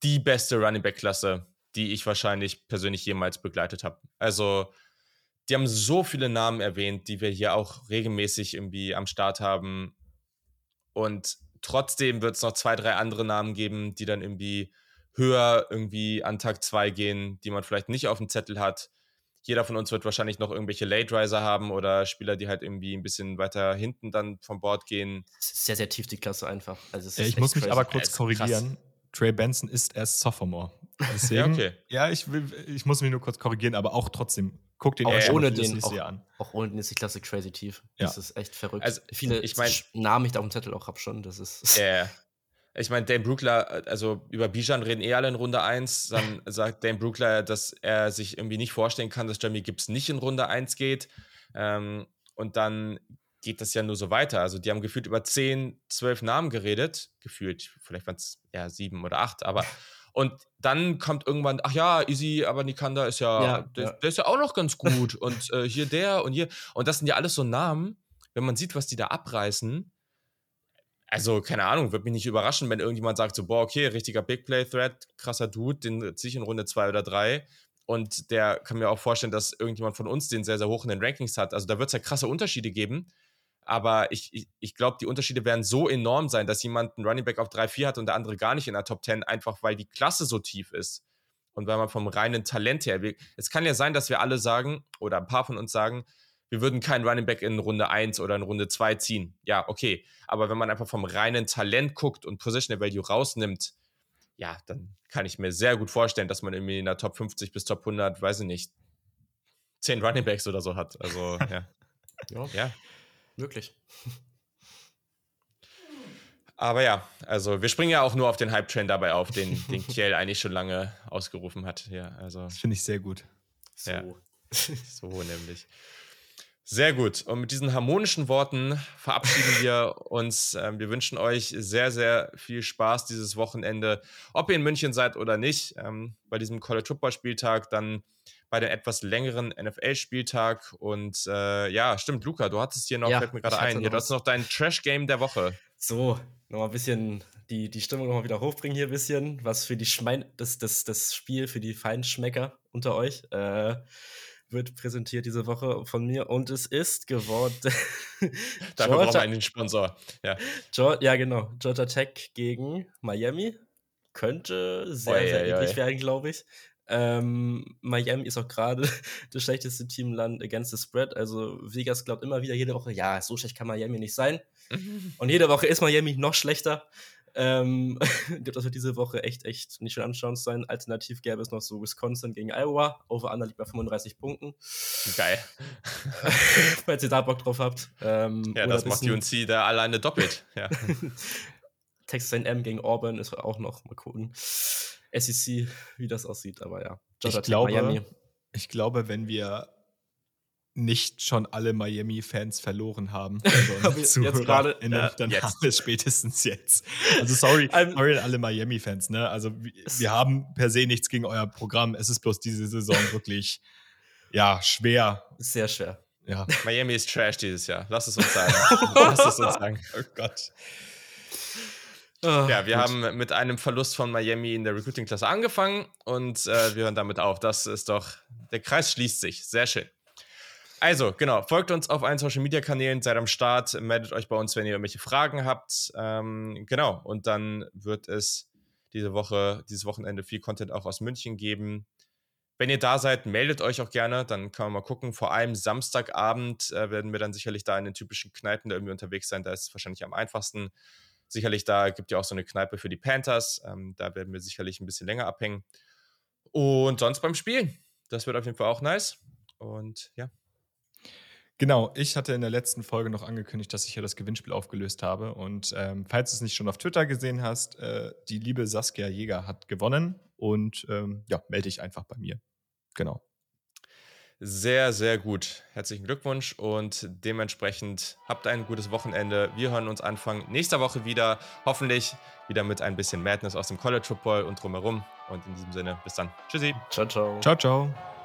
die beste Running Back-Klasse, die ich wahrscheinlich persönlich jemals begleitet habe. Also, die haben so viele Namen erwähnt, die wir hier auch regelmäßig irgendwie am Start haben. Und trotzdem wird es noch zwei, drei andere Namen geben, die dann irgendwie höher irgendwie an Tag 2 gehen, die man vielleicht nicht auf dem Zettel hat. Jeder von uns wird wahrscheinlich noch irgendwelche Late Riser haben oder Spieler, die halt irgendwie ein bisschen weiter hinten dann vom Board gehen. Sehr, sehr tief die Klasse einfach. Also ich muss mich crazy. aber kurz korrigieren. Krass. Trey Benson ist erst Sophomore. Deswegen, ja, okay. ja ich, will, ich muss mich nur kurz korrigieren, aber auch trotzdem, guck den auch ohne den auch, an. Auch ohne den ist die Klasse crazy tief. Ja. Das ist echt verrückt. Also, Viele ich mein, Namen ich da auf dem Zettel auch habe schon. Das ist. Yeah. Ich meine, Dane Brookler, also über Bijan reden eh alle in Runde 1. Dann sagt Dane Brookler, dass er sich irgendwie nicht vorstellen kann, dass Jamie Gibbs nicht in Runde 1 geht. Ähm, und dann geht das ja nur so weiter. Also die haben gefühlt über 10, 12 Namen geredet. Gefühlt, vielleicht waren es eher sieben oder acht, aber und dann kommt irgendwann, ach ja, Easy, aber Nikanda ist ja, ja, der, ja. der, ist ja auch noch ganz gut. und äh, hier der und hier. Und das sind ja alles so Namen, wenn man sieht, was die da abreißen also, keine Ahnung, würde mich nicht überraschen, wenn irgendjemand sagt, so, boah, okay, richtiger Big Play Threat, krasser Dude, den ziehe ich in Runde zwei oder drei. Und der kann mir auch vorstellen, dass irgendjemand von uns den sehr, sehr hoch in den Rankings hat. Also da wird es ja krasse Unterschiede geben. Aber ich, ich, ich glaube, die Unterschiede werden so enorm sein, dass jemand einen Running Back auf 3-4 hat und der andere gar nicht in der Top 10, einfach weil die Klasse so tief ist. Und weil man vom reinen Talent her. Es kann ja sein, dass wir alle sagen, oder ein paar von uns sagen, wir würden keinen Running Back in Runde 1 oder in Runde 2 ziehen. Ja, okay. Aber wenn man einfach vom reinen Talent guckt und Positional Value rausnimmt, ja, dann kann ich mir sehr gut vorstellen, dass man irgendwie in der Top 50 bis Top 100, weiß ich nicht, 10 Running Backs oder so hat. Also, ja. ja. ja. Wirklich. Aber ja, also wir springen ja auch nur auf den Hype-Train dabei auf, den, den Kiel eigentlich schon lange ausgerufen hat. Ja, also. Das finde ich sehr gut. So. Ja. so nämlich. Sehr gut. Und mit diesen harmonischen Worten verabschieden wir uns. Ähm, wir wünschen euch sehr, sehr viel Spaß dieses Wochenende, ob ihr in München seid oder nicht, ähm, bei diesem College Football Spieltag, dann bei dem etwas längeren NFL-Spieltag. Und äh, ja, stimmt, Luca, du hattest hier noch, ja, fällt mir gerade ein, hier, du hast noch dein Trash-Game der Woche. So, nochmal ein bisschen die, die Stimmung nochmal wieder hochbringen hier ein bisschen. Was für die Schmein, das, das, das Spiel für die Feinschmecker unter euch äh, wird präsentiert diese Woche von mir und es ist geworden. Dafür brauchen wir einen Sponsor. Ja. Georgia, ja, genau. Georgia Tech gegen Miami. Könnte sehr, oh, sehr ja, werden, glaube ich. Ähm, Miami ist auch gerade das schlechteste Team Land against the spread. Also Vegas glaubt immer wieder jede Woche, ja, so schlecht kann Miami nicht sein. Und jede Woche ist Miami noch schlechter. Ähm, das wird diese Woche echt, echt nicht schön anschauen sein. Alternativ gäbe es noch so Wisconsin gegen Iowa. Over Under liegt bei 35 Punkten. Geil. Falls ihr da Bock drauf habt. Ähm, ja, das macht UNC da alleine doppelt. Ja. Texas A&M gegen Auburn ist auch noch. Mal gucken. SEC, wie das aussieht. Aber ja. ich glaube, Miami. ich glaube, wenn wir nicht schon alle Miami-Fans verloren haben. Also jetzt gerade. Ja, dann jetzt. haben wir es spätestens jetzt. Also sorry, sorry an alle Miami-Fans. Ne? Also wir haben per se nichts gegen euer Programm. Es ist bloß diese Saison wirklich ja schwer. Sehr schwer. Ja. Miami ist Trash dieses Jahr. Lass es uns sagen. Lass es uns sagen. Oh Gott. Oh, ja, wir gut. haben mit einem Verlust von Miami in der Recruiting-Klasse angefangen und äh, wir hören damit auf. Das ist doch, der Kreis schließt sich. Sehr schön. Also, genau, folgt uns auf allen Social Media Kanälen, seid am Start, meldet euch bei uns, wenn ihr irgendwelche Fragen habt. Ähm, genau, und dann wird es diese Woche, dieses Wochenende viel Content auch aus München geben. Wenn ihr da seid, meldet euch auch gerne, dann kann man mal gucken. Vor allem Samstagabend äh, werden wir dann sicherlich da in den typischen Kneipen da irgendwie unterwegs sein. Da ist es wahrscheinlich am einfachsten. Sicherlich, da gibt ja auch so eine Kneipe für die Panthers. Ähm, da werden wir sicherlich ein bisschen länger abhängen. Und sonst beim Spielen. Das wird auf jeden Fall auch nice. Und ja, Genau, ich hatte in der letzten Folge noch angekündigt, dass ich ja das Gewinnspiel aufgelöst habe. Und ähm, falls du es nicht schon auf Twitter gesehen hast, äh, die liebe Saskia Jäger hat gewonnen. Und ähm, ja, melde dich einfach bei mir. Genau. Sehr, sehr gut. Herzlichen Glückwunsch und dementsprechend habt ein gutes Wochenende. Wir hören uns Anfang nächster Woche wieder. Hoffentlich wieder mit ein bisschen Madness aus dem College Football und drumherum. Und in diesem Sinne, bis dann. Tschüssi. Ciao, ciao. Ciao, ciao.